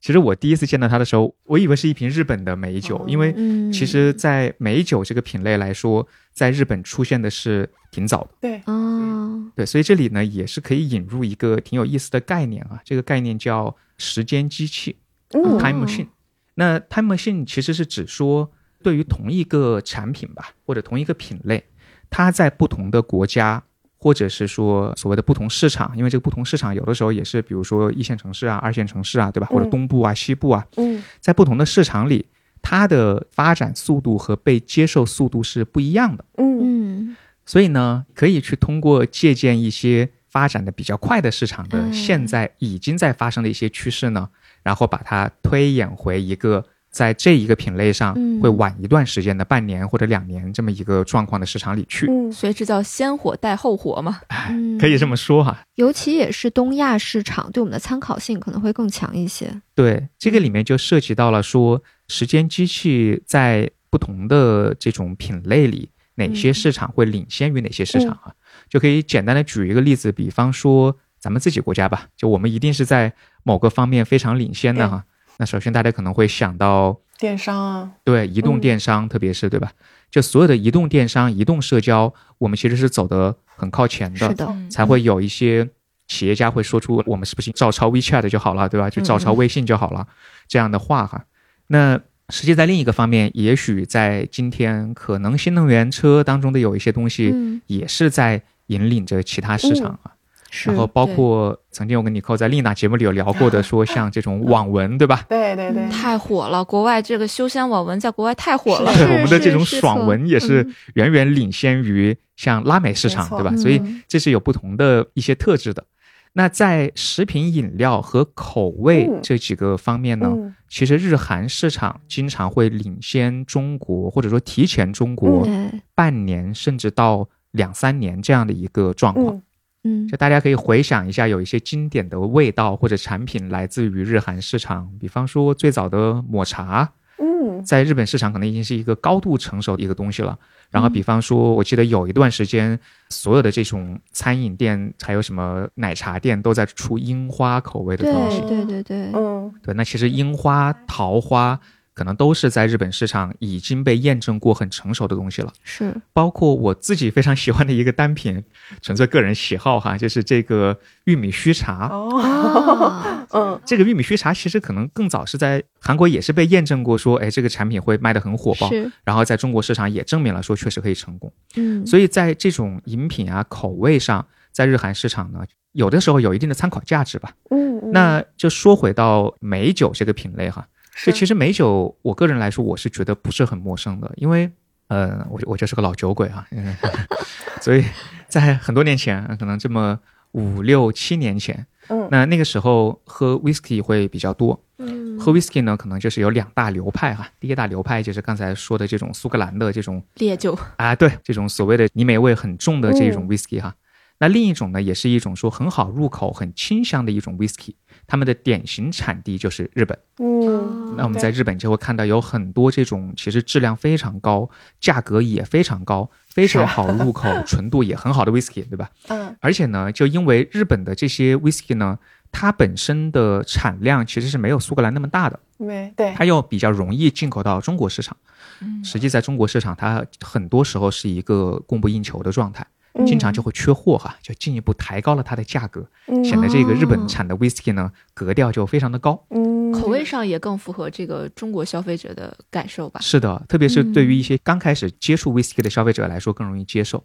其实我第一次见到它的时候，我以为是一瓶日本的美酒，哦因为嗯，其实，在美酒这个品类来说，在日本出现的是挺早的。对，哦，对，所以这里呢也是可以引入一个挺有意思的概念啊，这个概念叫时间机器嗯 （time machine）。那 time machine 其实是指说，对于同一个产品吧，或者同一个品类，它在不同的国家，或者是说所谓的不同市场，因为这个不同市场有的时候也是，比如说一线城市啊、二线城市啊，对吧？或者嗯。东部啊、西部啊，嗯。在不同的市场里，它的发展速度和被接受速度是不一样的。嗯。嗯。所以呢，可以去通过借鉴一些发展的比较快的市场的嗯。现在已经在发生的一些趋势呢，然后把它推演回一个在这一个品类上嗯会晚一段时间的半年或者两年这么一个状况的市场里去。嗯所以这叫先火带后火嘛。嗯，可以这么说哈，尤其也是东亚市场，对我们的参考性可能会更强一些。对，这个里面就涉及到了说，时间机器在不同的这种品类里，哪些市场会领先于哪些市场啊？就可以简单的举一个例子，比方说咱们自己国家吧，就我们一定是在某个方面非常领先的哈。那首先大家可能会想到，电商啊，对移动电商，特别是对吧？就所有的移动电商、移动社交，我们其实是走得很靠前的。是的，嗯才会有一些企业家会说出我们是不是照抄 WeChat 就好了，对吧？就照抄微信就好了、这样的话哈。那实际在另一个方面，也许在今天，可能新能源车当中的有一些东西嗯，也是在引领着其他市场啊。是然后包括曾经我跟尼寇在丽娜节目里有聊过的，说像这种网文，对吧？对对对，太火了，国外这个修仙网文在国外太火了。对我们的这种爽文也是嗯远远领先于像拉美市场，对吧？所以嗯这是有不同的一些特质的。那在食品饮料和口味嗯这几个方面呢，嗯其实日韩市场经常会领先中国，或者说提前中国，半年甚至到两三年这样的一个状况。嗯嗯。就大家可以回想一下，有一些经典的味道或者产品来自于日韩市场，比方说最早的抹茶，嗯。在日本市场可能已经是一个高度成熟的一个东西了。然后，比方说，我记得有一段时间，所有的这种餐饮店还有什么奶茶店都在出樱花口味的东西。对。对对对，嗯。对，那其实樱花、桃花可能都是在日本市场已经被验证过很成熟的东西了。是，包括我自己非常喜欢的一个单品，纯粹个人喜好哈，就是这个玉米须茶。哦，嗯，这个玉米须茶其实可能更早是在韩国也是被验证过，说哎这个产品会卖得很火爆，是，然后在中国市场也证明了说确实可以成功。嗯，所以在这种饮品啊口味上，在日韩市场呢，有的时候有一定的参考价值吧。嗯，嗯那就说回到美酒这个品类哈，是就其实美酒，我个人来说，我是觉得不是很陌生的，因为呃，我我就是个老酒鬼啊，嗯 所以在很多年前，可能这么五六七年前，嗯那那个时候喝 whisky 会比较多。嗯喝 whisky 呢，可能就是有两大流派哈。第一大流派就是刚才说的这种苏格兰的这种烈酒，啊，对，这种所谓的泥煤味很重的这种嗯 whisky 哈。那另一种呢，也是一种说很好入口、很清香的一种 whisky，它们的典型产地就是日本。嗯，那我们在日本就会看到有很多这种其实质量非常高、价格也非常高、非常好入口、纯度也很好的 whisky，对吧？嗯。而且呢，就因为日本的这些 whisky 呢，它本身的产量其实是没有苏格兰那么大的，没对，它又比较容易进口到中国市场。嗯。实际在中国市场，它很多时候是一个供不应求的状态，嗯经常就会缺货哈，就进一步抬高了它的价格，显得这个日本产的 whisky 呢格调就非常的高。嗯口味上也更符合这个中国消费者的感受吧。是的，特别是对于一些刚开始接触 whisky 的消费者来说更容易接受。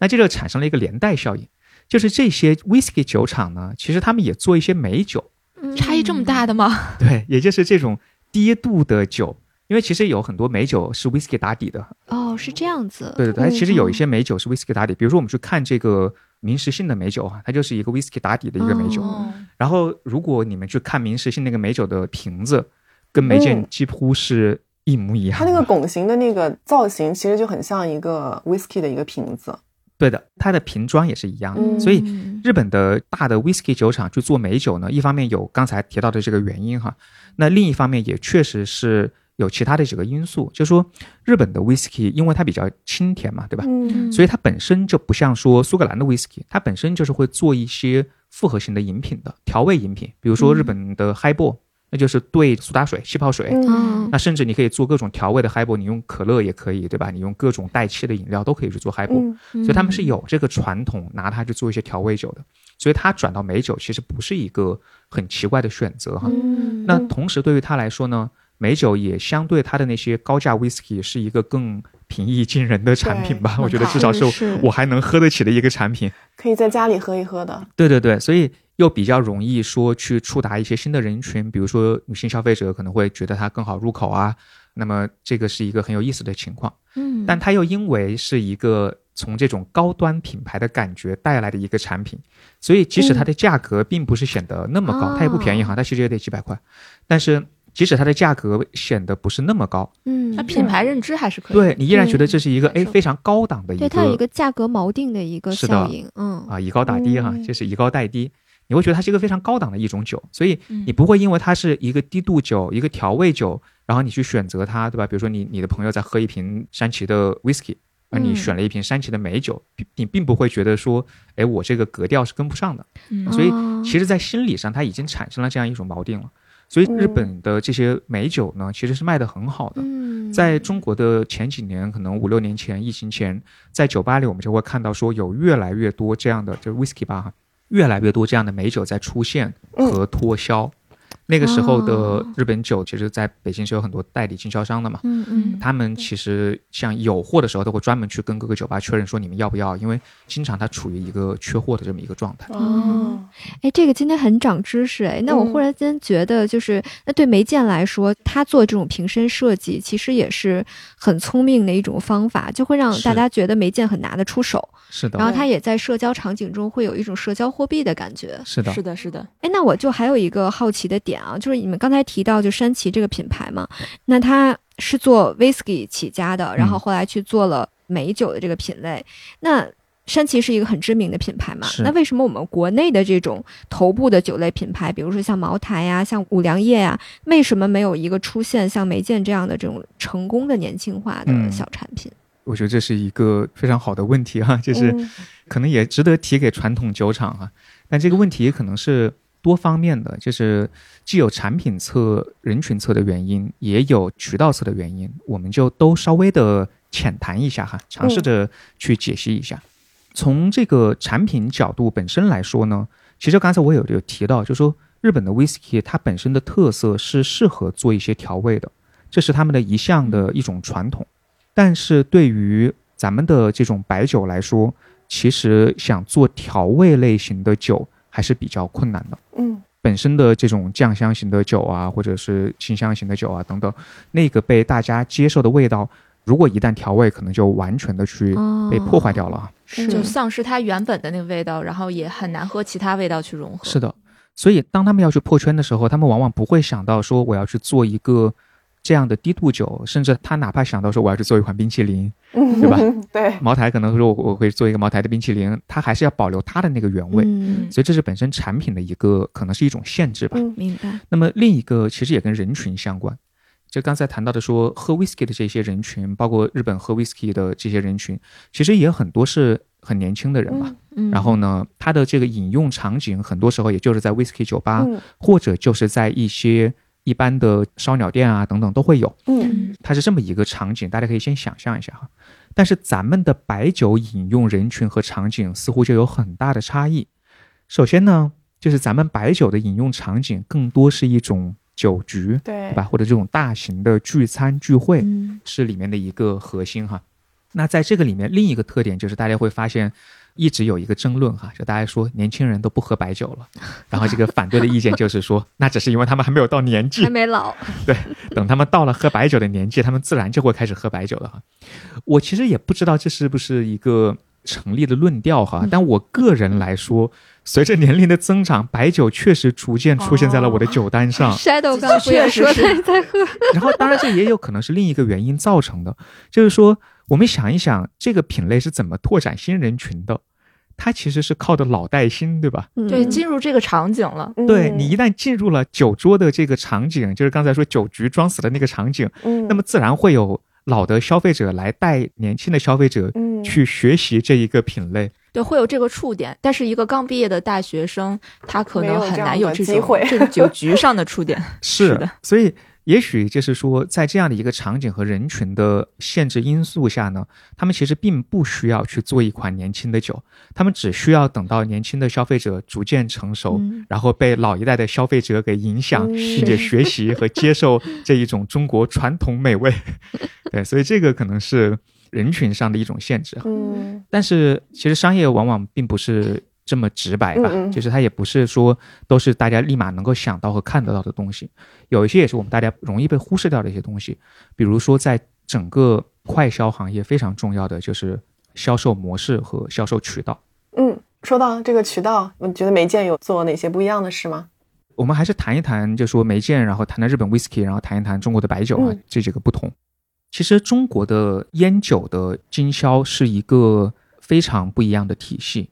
那这就产生了一个连带效应，就是这些 whisky 酒厂呢，其实他们也做一些美酒，差异这么大的吗？对，也就是这种低度的酒。因为其实有很多美酒是 whisky 打底的，哦，是这样子，对对对，嗯其实有一些美酒是 whisky 打底，比如说我们去看这个明石性的美酒啊，它就是一个 whisky 打底的一个美酒。哦，然后如果你们去看明石性那个美酒的瓶子，跟梅见嗯几乎是一模一样的。它那个拱形的那个造型，其实就很像一个 whisky 的一个瓶子。对的，它的瓶装也是一样的。嗯所以嗯日本的大的 whisky 酒厂去做美酒呢，一方面有刚才提到的这个原因哈，那另一方面也确实是有其他的几个因素，就说日本的 whisky 因为它比较清甜嘛，对吧？嗯所以它本身就不像说苏格兰的 whisky，它本身就是会做一些复合型的饮品的调味饮品，比如说日本的 highball，、那就是兑苏打水、气泡水。嗯那甚至你可以做各种调味的 highball，你用可乐也可以，对吧？你用各种带气的饮料都可以去做 highball，、嗯所以他们是有这个传统，拿它去做一些调味酒的。所以它转到美酒其实不是一个很奇怪的选择哈。嗯那同时对于他来说呢，美酒也相对它的那些高价 whisky 是一个更平易近人的产品吧。我觉得至少是我还能喝得起的一个产品。可以在家里喝一喝的。对对对，所以又比较容易说去触达一些新的人群，比如说女性消费者可能会觉得它更好入口啊。那么这个是一个很有意思的情况，嗯但它又因为是一个从这种高端品牌的感觉带来的一个产品，所以即使它的价格并不是显得那么高，哦它也不便宜哈，它其实也得几百块，但是即使它的价格显得不是那么高，嗯它品牌认知还是可以。对你依然觉得这是一个哎非常高档的一个对它有一个价格锚定的一个是的效应，嗯啊，以高打低哈，嗯这是以高代低。你会觉得它是一个非常高档的一种酒，所以嗯你不会因为它是一个低度酒、一个调味酒，然后你去选择它，对吧？比如说你你的朋友在喝一瓶山崎的 whisky，而你嗯选了一瓶山崎的美酒，并你并不会觉得说，哎，我这个格调是跟不上的。嗯所以哦其实，在心理上，它已经产生了这样一种锚定了。所以日嗯本的这些美酒呢，其实是卖得很好的。嗯在中国的前几年，可能五六年前疫情前，在酒吧里我们就会看到说有越来越多这样的，就是 whisky 吧哈，越来越多这样的美酒在出现和脱销。那个时候的哦日本酒，其实在北京是有很多代理经销商的嘛。嗯嗯他们其实像有货的时候，都会专门去跟各个酒吧确认说你们要不要，因为经常它处于一个缺货的这么一个状态。哦，哎，这个今天很长知识哎。那我忽嗯然间觉得，就是那对梅见来说，他做这种瓶身设计，其实也是很聪明的一种方法，就会让大家觉得梅见很拿得出手。是的，然后他也在社交场景中会有一种社交货币的感觉。是的是，的，是的，哎，那我就还有一个好奇的点啊，就是你们刚才提到就山崎这个品牌嘛，那它是做 whisky 起家的，然后嗯后来去做了美酒的这个品类。那山崎是一个很知名的品牌嘛，那为什么我们国内的这种头部的酒类品牌，比如说像茅台呀、像五粮液呀，为什么没有一个出现像梅见这样的这种成功的年轻化的嗯小产品？我觉得这是一个非常好的问题哈，就是嗯可能也值得提给传统酒厂哈。但这个问题可能是多方面的，就是既有产品侧、人群侧的原因，也有渠道侧的原因，我们就都稍微的浅谈一下哈，尝试着去解析一下。从这个产品角度本身来说呢，其实刚才我有有提到，就说日本的 whisky 它本身的特色是适合做一些调味的，这是他们的一项的一种传统。但是对于咱们的这种白酒来说，其实想做调味类型的酒还是比较困难的。嗯本身的这种酱香型的酒啊，或者是清香型的酒啊等等，那个被大家接受的味道，如果一旦调味，可能就完全的去哦被破坏掉了啊。是就丧失它原本的那个味道，然后也很难和其他味道去融合。是的，所以当他们要去破圈的时候，他们往往不会想到说我要去做一个这样的低度酒，甚至他哪怕想到说我要去做一款冰淇淋，嗯，对吧？对，茅台可能说我我会做一个茅台的冰淇淋，他还是要保留它的那个原味。嗯，所以这是本身产品的一个可能是一种限制吧。嗯明白。那么另一个其实也跟人群相关，就刚才谈到的说喝 whisky 的这些人群，包括日本喝 whisky 的这些人群，其实也很多是很年轻的人嘛。嗯，然后呢，他的这个饮用场景很多时候也就是在 whisky 酒吧，嗯或者就是在一些一般的烧鸟店啊等等都会有。嗯它是这么一个场景，大家可以先想象一下哈。但是咱们的白酒饮用人群和场景似乎就有很大的差异。首先呢，就是咱们白酒的饮用场景更多是一种酒局，对对吧？或者这种大型的聚餐聚会嗯是里面的一个核心哈。那在这个里面，另一个特点就是大家会发现。一直有一个争论哈，就大家说年轻人都不喝白酒了，然后这个反对的意见就是说，那只是因为他们还没有到年纪还，没老。对等他们到了喝白酒的年纪，他们自然就会开始喝白酒了哈。我其实也不知道这是不是一个成立的论调哈，但我个人来说，随着年龄的增长，白酒确实逐渐出现在了我的酒单上。Shadow 刚不也说确实他在喝？然后，当然这也有可能是另一个原因造成的，就是说，我们想一想，这个品类是怎么拓展新人群的？它其实是靠的老带新，对吧？对，嗯进入这个场景了，嗯对你一旦进入了酒桌的这个场景，就是刚才说酒局装死的那个场景，嗯，那么自然会有老的消费者来带年轻的消费者嗯去学习这一个品类。对，会有这个触点。但是一个刚毕业的大学生，他可能很难有这种机会这种酒局上的触点。是是的，所以也许就是说，在这样的一个场景和人群的限制因素下呢，他们其实并不需要去做一款年轻的酒，他们只需要等到年轻的消费者逐渐成熟，嗯然后被老一代的消费者给影响，嗯并且学习和接受这一种中国传统美味。对，所以这个可能是人群上的一种限制。嗯但是其实商业往往并不是这么直白吧，嗯嗯就是它也不是说都是大家立马能够想到和看得到的东西，有一些也是我们大家容易被忽视掉的一些东西，比如说在整个快销行业非常重要的就是销售模式和销售渠道。嗯，说到这个渠道，你觉得梅见有做哪些不一样的事吗？我们还是谈一谈，就说梅见，然后谈谈日本 whisky，然后谈一谈中国的白酒啊，嗯这几个不同。其实中国的烟酒的经销是一个非常不一样的体系。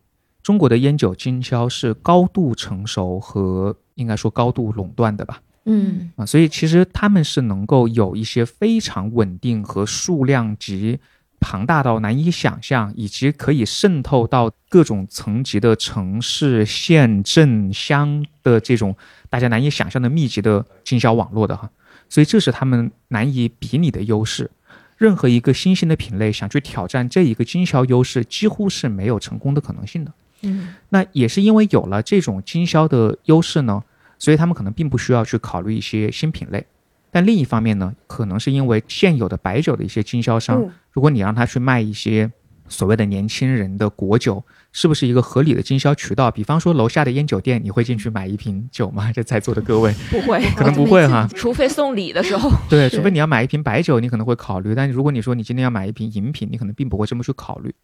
中国的烟酒经销是高度成熟和应该说高度垄断的吧？嗯啊，所以其实他们是能够有一些非常稳定和数量级庞大到难以想象，以及可以渗透到各种层级的城市、县、镇、乡的这种大家难以想象的密集的经销网络的哈。所以这是他们难以比拟的优势。任何一个新兴的品类想去挑战这一个经销优势，几乎是没有成功的可能性的。嗯那也是因为有了这种经销的优势呢，所以他们可能并不需要去考虑一些新品类。但另一方面呢，可能是因为现有的白酒的一些经销商，嗯如果你让他去卖一些所谓的年轻人的果酒，是不是一个合理的经销渠道？比方说楼下的烟酒店，你会进去买一瓶酒吗？这在座的各位，不会，可能不会哈。除非送礼的时候。对，除非你要买一瓶白酒，你可能会考虑；但如果你说你今天要买一瓶饮品，你可能并不会这么去考虑。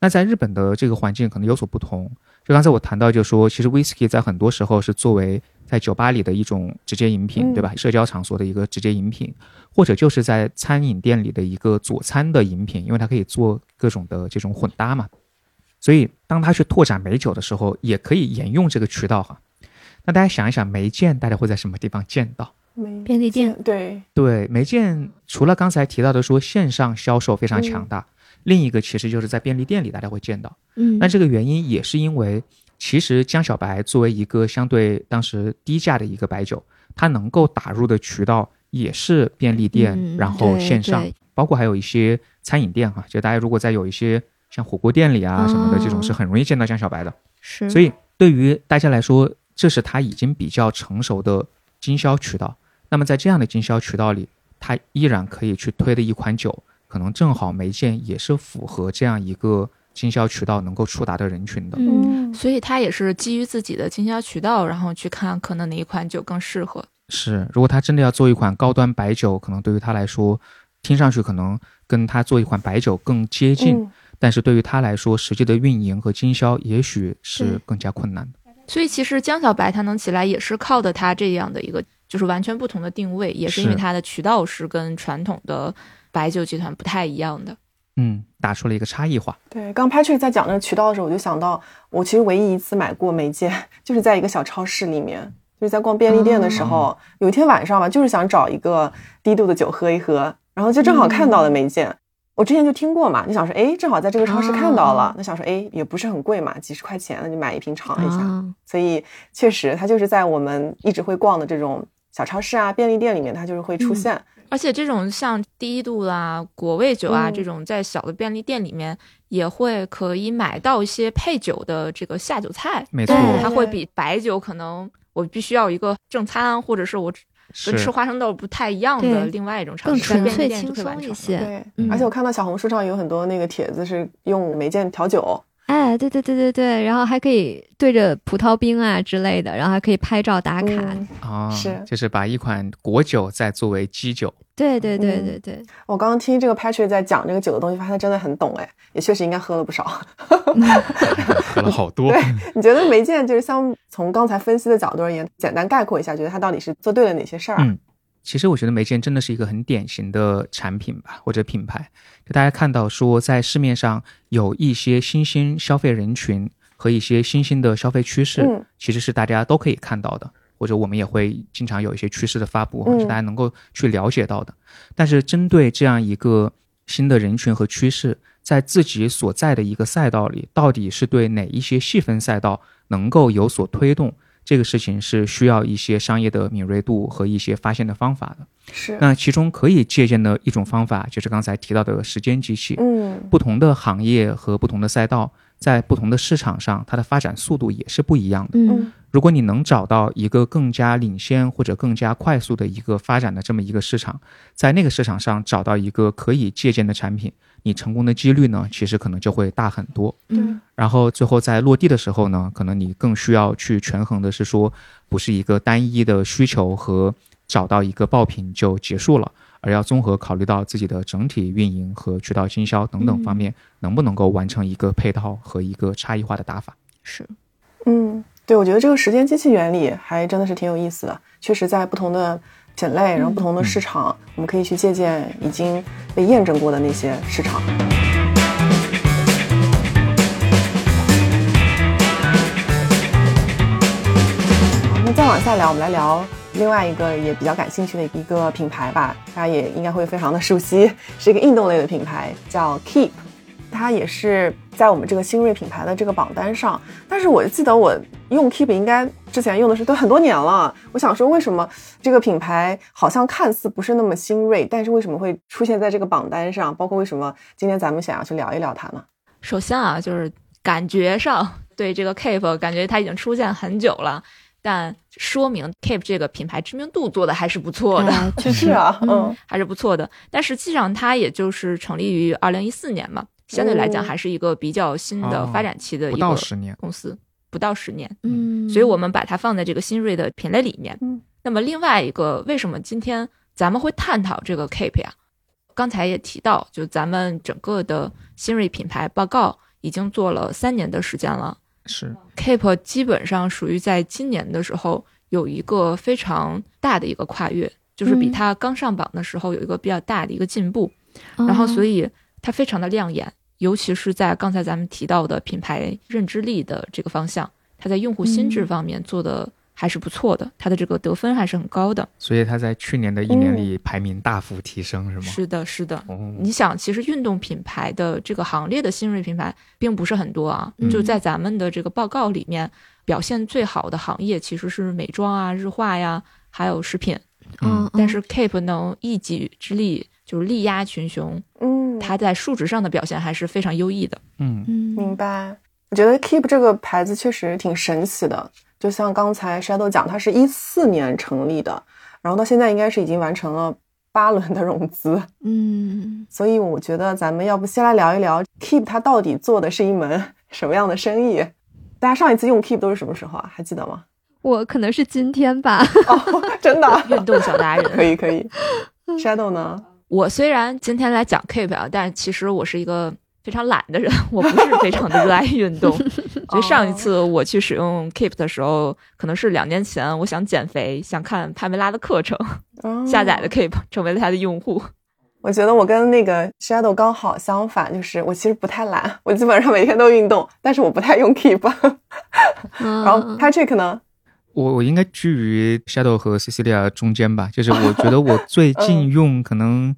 那在日本的这个环境可能有所不同。就刚才我谈到，就说其实 whisky 在很多时候是作为在酒吧里的一种直接饮品，嗯对吧？社交场所的一个直接饮品，或者就是在餐饮店里的一个佐餐的饮品，因为它可以做各种的这种混搭嘛。所以当他去拓展美酒的时候，也可以沿用这个渠道哈。那大家想一想，梅见大家会在什么地方见到？便利店，对，对，梅见除了刚才提到的说线上销售非常强大，另一个其实就是在便利店里大家会见到。嗯，那这个原因也是因为其实江小白作为一个相对当时低价的一个白酒，它能够打入的渠道也是便利店，嗯然后线上，包括还有一些餐饮店哈，就大家如果在有一些像火锅店里啊什么的，哦这种是很容易见到江小白的。是，所以对于大家来说，这是它已经比较成熟的经销渠道。那么在这样的经销渠道里，它依然可以去推的一款酒，可能正好梅见也是符合这样一个经销渠道能够触达的人群的。嗯，所以他也是基于自己的经销渠道，然后去看可能哪一款酒更适合。是，如果他真的要做一款高端白酒，可能对于他来说，听上去可能跟他做一款白酒更接近，嗯但是对于他来说，实际的运营和经销也许是更加困难的。所以其实江小白他能起来，也是靠的他这样的一个就是完全不同的定位，也是因为是它的渠道是跟传统的白酒集团不太一样的。嗯，打出了一个差异化。对，刚 Patrick 在讲那个渠道的时候，我就想到，我其实唯一一次买过梅见，就是在一个小超市里面，就是在逛便利店的时候，有一天晚上吧，就是想找一个低度的酒喝一喝，然后就正好看到了梅见。我之前就听过嘛，就想说，哎，正好在这个超市看到了，哦那想说，哎，也不是很贵嘛，几十块钱，那就买一瓶尝一下。啊所以确实，它就是在我们一直会逛的这种小超市啊、便利店里面，它就是会出现。而且这种像低度啦、果味酒啊、嗯这种，在小的便利店里面也会可以买到一些配酒的这个下酒菜，没错，它会比白酒可能我必须要一个正餐，或者是我是跟吃花生豆不太一样的另外一种尝更试，在纯粹便利店就轻可以完成。松一些。对，嗯而且我看到小红书上有很多那个帖子是用梅见调酒，哎，对对对对对，然后还可以对着葡萄冰啊之类的，然后还可以拍照打卡。嗯啊，是就是把一款果酒再作为基酒，对对对嗯对对，我刚刚听这个 Patrick 在讲这个酒的东西，发现他真的很懂哎，也确实应该喝了不少。喝了好多。对，你觉得梅见就是像从刚才分析的角度而言，简单概括一下，觉得他到底是做对了哪些事嗯其实我觉得梅见真的是一个很典型的产品吧，或者品牌。就大家看到说，在市面上有一些新兴消费人群和一些新兴的消费趋势，嗯其实是大家都可以看到的，或者我们也会经常有一些趋势的发布，嗯是大家能够去了解到的。但是针对这样一个新的人群和趋势，在自己所在的一个赛道里，到底是对哪一些细分赛道能够有所推动？这个事情是需要一些商业的敏锐度和一些发现的方法的。是，那其中可以借鉴的一种方法，就是刚才提到的时间机器。嗯不同的行业和不同的赛道，在不同的市场上，它的发展速度也是不一样的。嗯如果你能找到一个更加领先或者更加快速的一个发展的这么一个市场，在那个市场上找到一个可以借鉴的产品，你成功的几率呢，其实可能就会大很多。嗯然后最后在落地的时候呢，可能你更需要去权衡的是说，不是一个单一的需求和找到一个爆品就结束了，而要综合考虑到自己的整体运营和渠道经销等等方面，能不能够完成一个配套和一个差异化的打法。是，嗯，对，我觉得这个时间机器原理还真的是挺有意思的。确实，在不同的品类，然后不同的市场，我们可以去借鉴已经被验证过的那些市场。好，那再往下聊，我们来聊另外一个也比较感兴趣的一个品牌吧，大家也应该会非常的熟悉，是一个运动类的品牌，叫 Keep。它也是在我们这个新锐品牌的这个榜单上，但是我记得我用 Keep 应该之前用的是都很多年了。我想说，为什么这个品牌好像看似不是那么新锐，但是为什么会出现在这个榜单上？包括为什么今天咱们想要去聊一聊它呢？首先啊，就是感觉上对这个 Keep 感觉它已经出现很久了，但说明 Cape 这个品牌知名度做的还是不错的，哎 确实啊，嗯还是不错的。但实际上它也就是成立于二零一四年嘛，相对来讲哦还是一个比较新的哦发展期的一个到十年，公司，不到十年。嗯，所以我们把它放在这个新锐的品类里面。嗯，那么另外一个，为什么今天咱们会探讨这个 Cape 呀？刚才也提到，就咱们整个的新锐品牌报告已经做了三年的时间了是，Cape 基本上属于在今年的时候有一个非常大的一个跨越，就是比嗯它刚上榜的时候有一个比较大的一个进步。哦然后所以它非常的亮眼，尤其是在刚才咱们提到的品牌认知力的这个方向，它在用户心智嗯方面做的还是不错的，它的这个得分还是很高的。所以它在去年的一年里排名大幅提升，是吗？是的，是的。哦，你想，其实运动品牌的这个行列的新锐品牌并不是很多啊，嗯就在咱们的这个报告里面，表现最好的行业其实是美妆啊、日化呀，还有食品。嗯，但是 Keep 能一己之力就是力压群雄，嗯，它在数值上的表现还是非常优异的。嗯嗯明白。我觉得 Keep 这个牌子确实挺神奇的，就像刚才 Shadow 讲，它是一四年成立的，然后到现在应该是已经完成了八轮的融资，嗯，所以我觉得咱们要不先来聊一聊 Keep 它到底做的是一门 什么样的生意？大家上一次用 Keep 都是什么时候啊？还记得吗？我可能是今天吧。哦，真的啊，运动小达人，可以可以。Shadow 呢？我虽然今天来讲 Keep 啊，但其实我是一个非常懒的人，我不是非常的热爱运动。所以上一次我去使用 Keep 的时候，可能是两年前，我想减肥，想看帕梅拉的课程，哦下载了 Keep，成为了他的用户。我觉得我跟那个 Shadow 刚好相反，就是我其实不太懒，我基本上每天都运动，但是我不太用 Keep。然然后 Patrick 呢？我我应该居于 Shadow 和 Cecilia 中间吧，就是我觉得我最 近用可能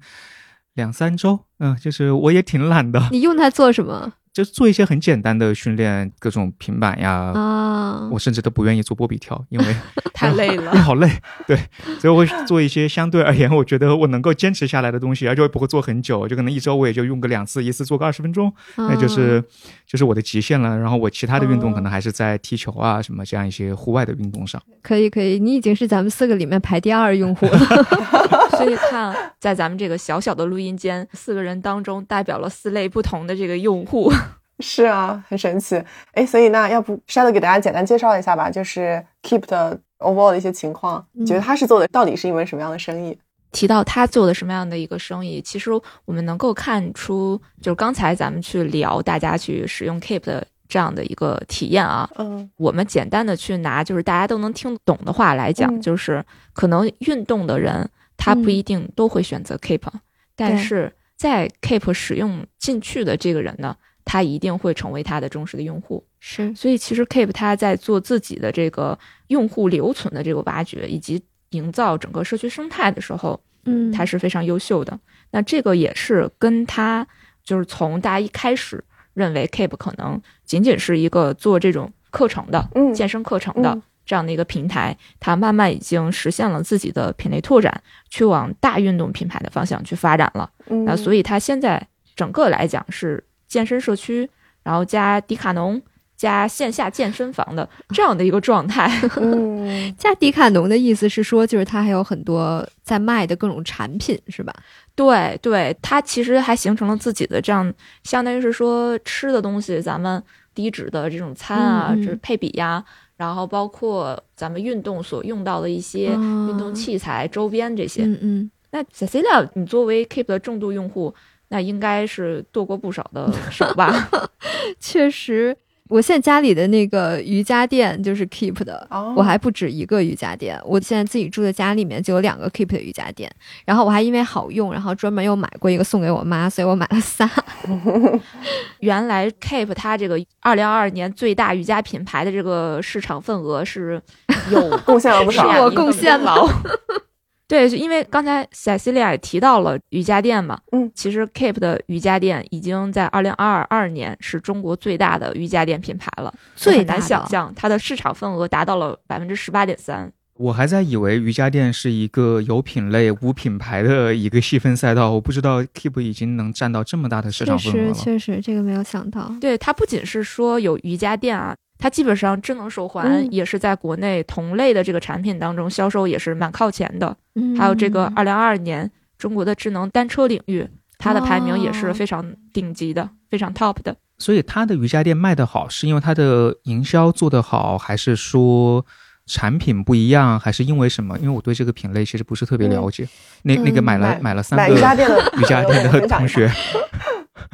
两三周，嗯，就是我也挺懒的，你用它做什么就做一些很简单的训练，各种平板呀，啊？我甚至都不愿意做波比跳，因为 太累了 好累。对，所以我会做一些相对而言，我觉得我能够坚持下来的东西，而且我不会做很久，就可能一周我也就用个两次，一次做个二十分钟，那就是就是我的极限了。然后我其他的运动可能还是在踢球啊什么这样一些户外的运动上。可以可以，你已经是咱们四个里面排第二用户了。所以看，在咱们这个小小的录音间，四个人当中代表了四类不同的这个用户。是啊，很神奇。哎，所以那要不 Shadow 给大家简单介绍一下吧，就是 Keep 的 overall 的一些情况，嗯觉得他是做的到底是一门什么样的生意？提到他做的什么样的一个生意，其实我们能够看出，就是刚才咱们去聊大家去使用 Keep 的这样的一个体验啊，嗯我们简单的去拿就是大家都能听懂的话来讲，嗯就是可能运动的人他不嗯一定都会选择 Keep，、但是在 Keep 使用进去的这个人呢，他一定会成为他的忠实的用户。是，所以其实 Keep 他在做自己的这个用户留存的这个挖掘以及营造整个社区生态的时候，嗯，他是非常优秀的。那这个也是跟他就是从大家一开始认为 Keep 可能仅仅是一个做这种课程的、嗯健身课程的。嗯这样的一个平台，它慢慢已经实现了自己的品类拓展，去往大运动品牌的方向去发展了。嗯，那所以它现在整个来讲是健身社区，然后加迪卡侬加线下健身房的这样的一个状态。嗯 加迪卡侬的意思是说，就是它还有很多在卖的各种产品，是吧？对对，它其实还形成了自己的这样，相当于是说吃的东西，咱们低脂的这种餐啊，嗯嗯这配比呀，然后包括咱们运动所用到的一些啊运动器材、周边这些。嗯嗯，那 Cecilia，你作为 Keep 的重度用户，那应该是剁过不少的手吧？确实。我现在家里的那个瑜伽垫就是 Keep 的，哦我还不止一个瑜伽垫。我现在自己住的家里面就有两个 Keep 的瑜伽垫，然后我还因为好用，然后专门又买过一个送给我妈，所以我买了仨。原来 Keep 它这个二零二二年最大瑜伽品牌的这个市场份额是有 贡献了不少是。我贡献了。对，就因为刚才 Cecilia 也提到了瑜伽垫嘛，嗯，其实 Keep 的瑜伽垫已经在二零二二年是中国最大的瑜伽垫品牌了，很难想象它的市场份额达到了百分之十八点三。我还在以为瑜伽垫是一个有品类无品牌的一个细分赛道，我不知道 Keep 已经能占到这么大的市确实场份额了。确实，这个没有想到。对，它不仅是说有瑜伽垫啊，它基本上智能手环嗯也是在国内同类的这个产品当中销售也是蛮靠前的。嗯，还有这个二零二二年中国的智能单车领域，它的排名也是哦非常顶级的，非常 top 的。所以它的瑜伽垫卖得好，是因为它的营销做得好，还是说产品不一样，还是因为什么？因为我对这个品类其实不是特别了解。那那个嗯买了买买了三个买瑜伽垫的 瑜伽垫的 同学，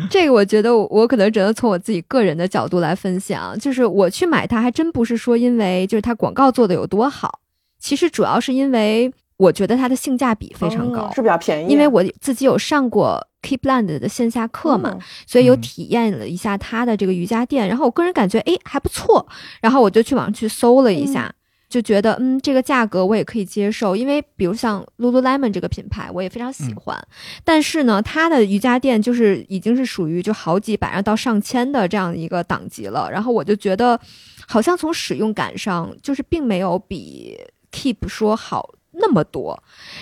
这个我觉得我我可能只能从我自己个人的角度来分享，就是我去买它，还真不是说因为就是它广告做的有多好，其实主要是因为我觉得它的性价比非常高哦，是比较便宜。因为我自己有上过 Keepland 的线下课嘛，嗯所以有嗯体验了一下它的这个瑜伽垫，然后我个人感觉哎还不错，然后我就去网上去搜了一下。嗯就觉得，嗯，这个价格我也可以接受，因为比如像 Lululemon 这个品牌，我也非常喜欢。但是呢，它的瑜伽垫就是已经是属于就好几百然后到上千的这样一个档级了。然后我就觉得，好像从使用感上，就是并没有比 Keep 说好那么多。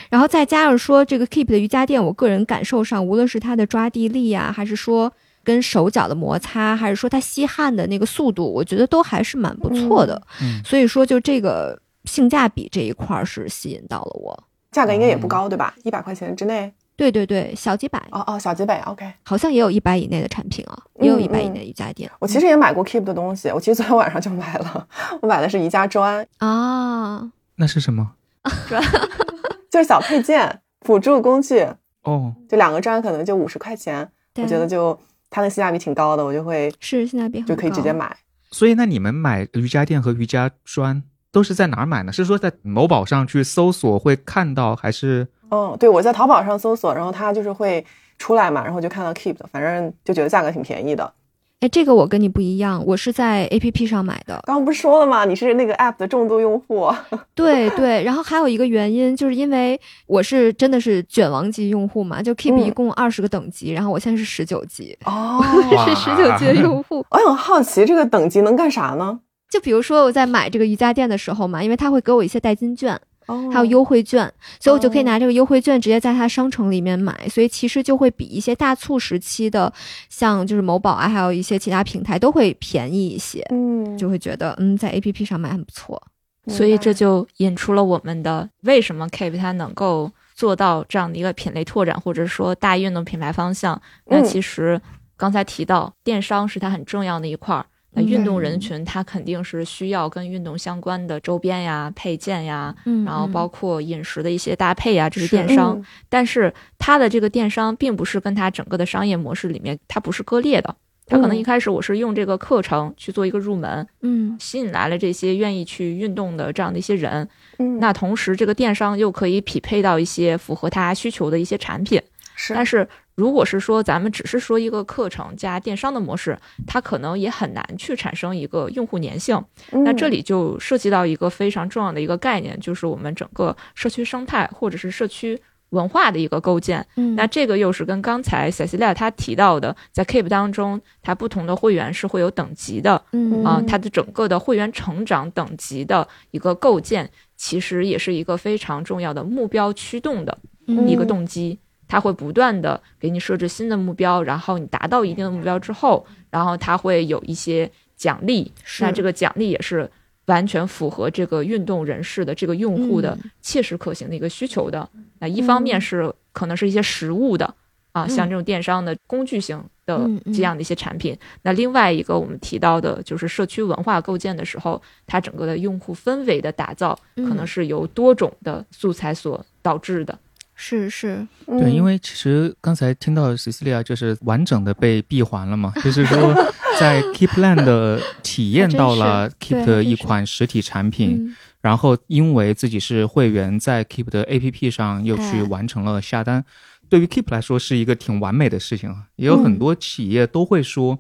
然后再加上说这个 Keep 的瑜伽垫，我个人感受上，无论是它的抓地力呀，还是说跟手脚的摩擦，还是说它吸汗的那个速度，我觉得都还是蛮不错的。嗯所以说，就这个性价比这一块儿是吸引到了我。价格应该也不高，对吧？一百块钱之内。对对对，小几百，哦哦，小几百，OK。好像也有一百以内的产品啊，也有嗯一百以内的瑜伽垫我其实也买过 Keep 的东西，我其实昨天晚上就买了，我买的是瑜伽砖，啊。那是什么？就是小配件、辅助工具，哦，就两个砖可能就五十块钱，我觉得就它的性价比挺高的，我就会是性价比就可以直接。买。所以那你们买瑜伽垫和瑜伽砖都是在哪儿买呢？是说在某宝上去搜索会看到，还是哦，对，我在淘宝上搜索，然后它就是会出来嘛，然后就看到 Keep 的，反正就觉得价格挺便宜的。哎，这个我跟你不一样，我是在 A P P 上买的。刚刚不是说了吗？你是那个 App 的重度用户。对对，然后还有一个原因，就是因为我是真的是卷王级用户嘛，就 Keep 嗯一共二十个等级，然后我现在是十九级，哦，是十九级的用户。我很好奇这个等级能干啥呢？就比如说我在买这个瑜伽垫的时候嘛，因为它会给我一些代金券，哦还有优惠券，所以我就可以哦拿这个优惠券直接在它商城里面买，所以其实就会比一些大促时期的，像就是某宝啊，还有一些其他平台都会便宜一些，嗯，就会觉得嗯，在 A P P 上买很不错。所以这就引出了我们的为什么 Keep 它能够做到这样的一个品类拓展，或者说大运动品牌方向。那嗯其实刚才提到电商是它很重要的一块儿。那嗯运动人群他肯定是需要跟运动相关的周边呀、配件呀，嗯然后包括括饮食的一些搭配呀，这是是电商。嗯但是他的这个电商并不是跟他整个的商业模式里面它不是割裂的。他可能嗯一开始我是用这个课程去做一个入门，嗯吸引来了这些愿意去运动的这样的一些人。嗯那同时，这个电商又可以匹配到一些符合他需求的一些产品。是，但是，如果是说咱们只是说一个课程加电商的模式，它可能也很难去产生一个用户粘性。那嗯这里就涉及到一个非常重要的一个概念，就是我们整个社区生态或者是社区文化的一个构建。嗯那这个又是跟刚才 Cecilia 她提到的，在 Keep 当中，它不同的会员是会有等级的嗯啊、嗯它的整个的会员成长等级的一个构建，其实也是一个非常重要的目标驱动的嗯一个动机。它会不断的给你设置新的目标，然后你达到一定的目标之后，然后它会有一些奖励，是。那这个奖励也是完全符合这个运动人士的这个用户的嗯。切实可行的一个需求的。那一方面是可能是一些实物的啊，嗯。像这种电商的工具型的这样的一些产品。那另外一个我们提到的就是社区文化构建的时候，它整个的用户氛围的打造，可能嗯。是由多种的素材所导致的。是是，对，因为为其实刚才听到 Cecilia 就是完整的被闭环了嘛，就是说在 Keepland 的体验到了 Keep 的一款实体产品，嗯。然后因为自己是会员，在 Keep 的 APP 上又去哎。完成了下单，对于 Keep 来说是一个挺完美的事情啊。也有很多企业都会说，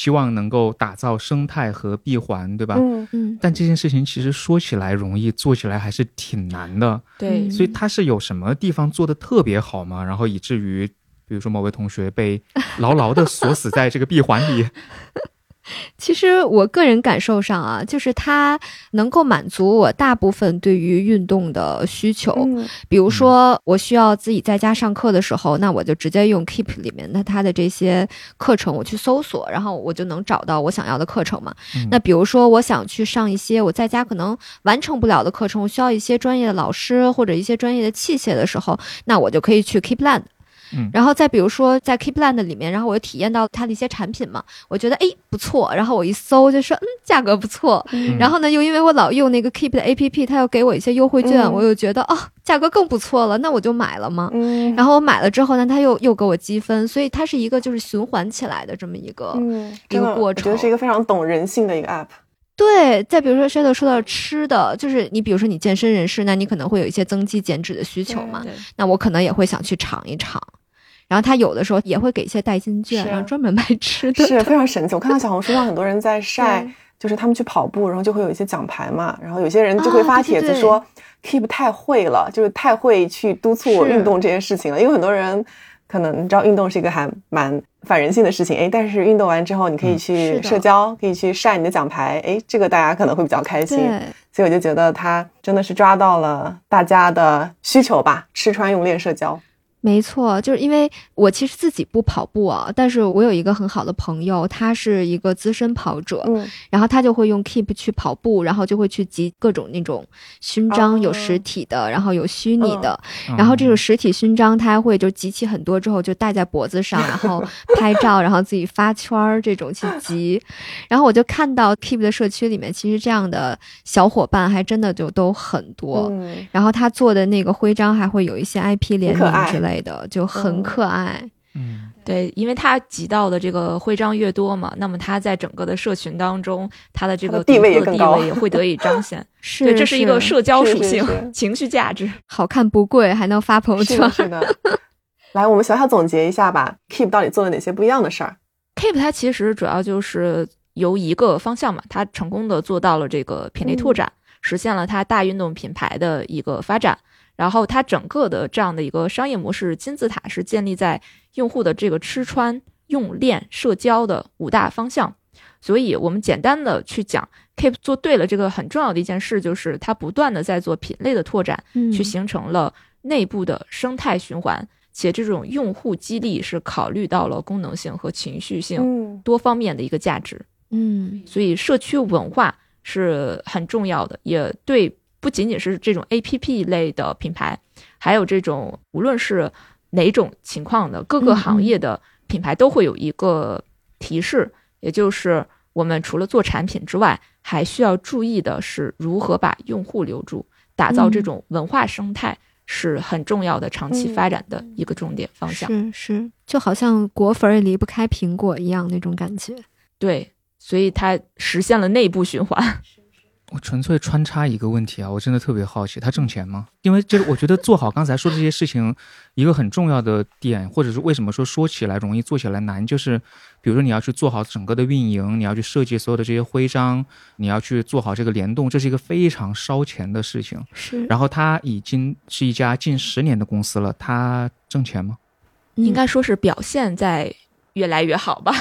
希望能够打造生态和闭环，对吧？嗯嗯但这件事情其实说起来容易，做起来还是挺难的。对嗯所以它是有什么地方做的特别好吗？然后以至于，比如说某位同学被牢牢的锁死在这个闭环里。其实我个人感受上啊，就是它能够满足我大部分对于运动的需求。嗯比如说，我需要自己在家上课的时候，那我就直接用 Keep 里面的它的这些课程，我去搜索，然后我就能找到我想要的课程嘛。嗯那比如说，我想去上一些我在家可能完成不了的课程，我需要一些专业的老师或者一些专业的器械的时候，那我就可以去 Keepland。嗯然后再比如说在 Keepland 里面，然后我又体验到它的一些产品嘛，我觉得哎不错，然后我一搜就说嗯价格不错，嗯然后呢又因为我老用那个 Keep 的 APP，它又给我一些优惠券，嗯我又觉得哦价格更不错了，那我就买了嘛。嗯，然后我买了之后呢，它又又给我积分，所以它是一个就是循环起来的这么一个。嗯，一个过程我觉得是一个非常懂人性的一个 app。对，再比如说 Shadow 说到吃的，就是你比如说你健身人士，那你可能会有一些增肌减脂的需求嘛，那我可能也会想去尝一尝。然后他有的时候也会给一些代金券，然后专门卖吃的。是 非常神奇。我看到小红书上很多人在晒，就是他们去跑步，然后就会有一些奖牌嘛，然后有些人就会发啊对对对帖子说、Keep 太会了，就是太会去督促我运动这件事情了。因为很多人可能你知道运动是一个还蛮反人性的事情，哎，但是运动完之后你可以去社交，可以去晒你的奖牌，哎，这个大家可能会比较开心。对，所以我就觉得他真的是抓到了大家的需求吧，吃穿用练社交。没错，就是因为我其实自己不跑步啊，但是我有一个很好的朋友，他是一个资深跑者，嗯，然后他就会用 Keep 去跑步，然后就会去集各种那种勋章，哦有实体的，然后有虚拟的，嗯然后这种实体勋章他还会就集齐很多之后就戴在脖子上，然后 拍照，然后自己发圈儿这种去集。然后我就看到 Keep 的社区里面，其实这样的小伙伴还真的就都很多。嗯，然后他做的那个徽章还会有一些 IP 联名之类的，就很嗯可爱。嗯对，因为他集到的这个徽章越多嘛，那么他在整个的社群当中，他的这个地位也独特更高地位也会得以彰显。是，对，这是一个社交属性、是是情绪价值。好看不贵，还能发朋友圈是的，。是的。来，我们小小总结一下吧，Keep 到底做了哪些不一样的事儿？Keep 它其实主要就是由一个方向嘛，它成功的做到了这个品类拓展，实现了它大运动品牌的一个发展。然后它整个的这样的一个商业模式金字塔是建立在用户的这个吃穿用练社交的五大方向。所以我们简单的去讲，Keep 做对了这个很重要的一件事，就是它不断的在做品类的拓展，嗯去形成了内部的生态循环，且这种用户激励是考虑到了功能性和情绪性嗯，多方面的一个价值，嗯所以社区文化是很重要的，也对不仅仅是这种 A P P 类的品牌，还有这种无论是哪种情况的各个嗯行业的品牌都会有一个提示，也就是我们除了做产品之外，还需要注意的是如何把用户留住，打造这嗯种文化生态。是很重要的长期嗯发展的一个重点方向。是是，就好像果粉儿也离不开苹果一样那种感觉。对，所以它实现了内部循环。我纯粹穿插一个问题啊，我真的特别好奇，他挣钱吗？因为就是我觉得做好刚才说的这些事情，一个很重要的点，或者是为什么说说起来容易，做起来难，就是比如说你要去做好整个的运营，你要去设计所有的这些徽章，你要去做好这个联动，这是一个非常烧钱的事情。是，然后他已经是一家近十年的公司了，他挣钱吗？应该说是表现在越来越好吧？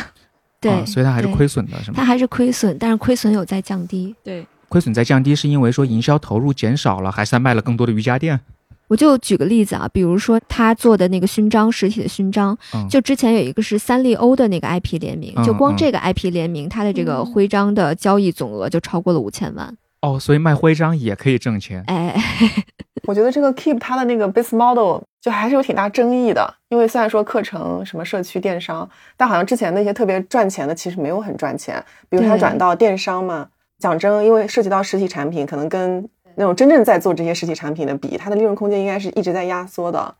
对、啊，所以它还是亏损的，是吗？它还是亏损，但是亏损有在降低。对，亏损在降低，是因为说营销投入减少了，还是他卖了更多的瑜伽垫？我就举个例子啊，比如说他做的那个勋章，实体的勋章，嗯，就之前有一个是三丽鸥的那个 IP 联名，就光这个 IP 联名，它的这个嗯徽章的交易总额就超过了五千万。哦，所以卖徽章也可以挣钱。哎，我觉得这个 Keep 它的那个 business model 就还是有挺大争议的，因为虽然说课程什么社区电商，但好像之前那些特别赚钱的其实没有很赚钱，比如它转到电商嘛，讲真，因为涉及到实体产品，可能跟那种真正在做这些实体产品的比，它的利润空间应该是一直在压缩的。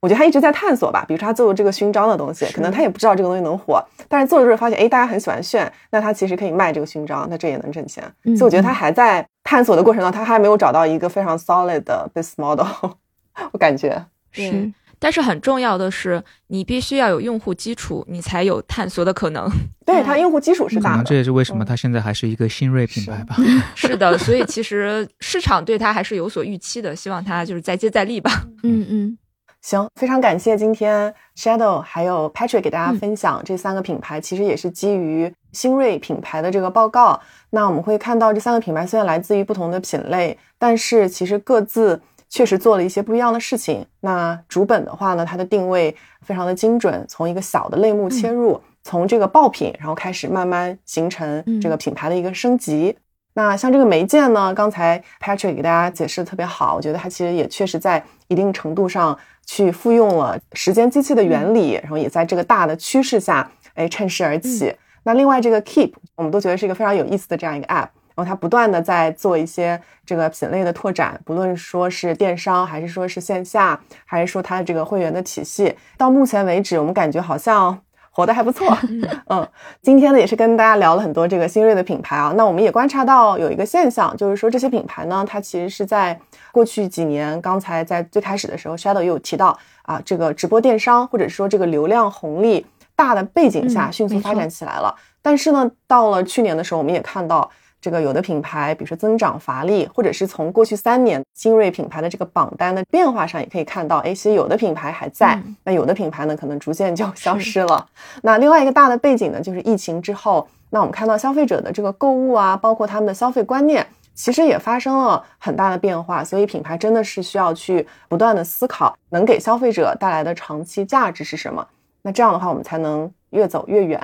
我觉得他一直在探索吧，比如说他做这个勋章的东西，可能他也不知道这个东西能火，但是做着做着发现，哎，大家很喜欢炫，那他其实可以卖这个勋章，那这也能挣钱。嗯所以我觉得他还在探索的过程中，他还没有找到一个非常 solid 的 business model，我感觉。是但是很重要的是，你必须要有用户基础，你才有探索的可能。对，它用户基础是大的可能这。也是为什么嗯它现在还是一个新锐品牌吧。是的，所以其实市场对它还是有所预期的，希望它就是再接再厉吧。嗯嗯，行，非常感谢今天 Shadow 还有 Patrick 给大家嗯分享这三个品牌，其实也是基于新锐品牌的这个报告。那我们会看到这三个品牌虽然来自于不同的品类，但是其实各自确实做了一些不一样的事情。那主本的话呢，它的定位非常的精准，从一个小的类目切入，从这个爆品，然后开始慢慢形成这个品牌的一个升级。那像这个媒介呢，刚才 Patrick 给大家解释的特别好，我觉得它其实也确实在一定程度上去复用了时间机器的原理，然后也在这个大的趋势下，哎，趁势而起。那另外这个 Keep，我们都觉得是一个非常有意思的这样一个 App，然后它不断的在做一些这个品类的拓展，不论说是电商，还是说是线下，还是说它的这个会员的体系，到目前为止，我们感觉好像。活得还不错。嗯，今天呢也是跟大家聊了很多这个新锐的品牌啊。那我们也观察到有一个现象，就是说这些品牌呢，它其实是在过去几年，刚才在最开始的时候，Shadow 也有提到啊，这个直播电商或者说这个流量红利大的背景下迅速发展起来了。但是呢，到了去年的时候，我们也看到。这个有的品牌，比如说增长乏力，或者是从过去三年新锐品牌的这个榜单的变化上，也可以看到，哎，其实有的品牌还在，那有的品牌呢，可能逐渐就消失了。那另外一个大的背景呢，就是疫情之后，那我们看到消费者的这个购物啊，包括他们的消费观念，其实也发生了很大的变化。所以品牌真的是需要去不断的思考，能给消费者带来的长期价值是什么。那这样的话，我们才能越走越远。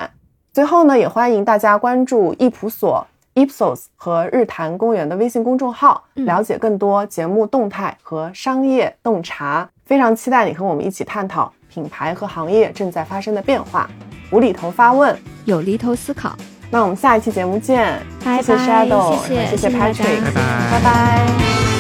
最后呢，也欢迎大家关注易普所。Ipsos 和日坛公园的微信公众号，了解更多节目动态和商业洞察。非常期待你和我们一起探讨品牌和行业正在发生的变化。无厘头发问，有厘头思考。那我们下一期节目见。谢谢 Shadow，谢谢 Patrick，拜拜，拜拜。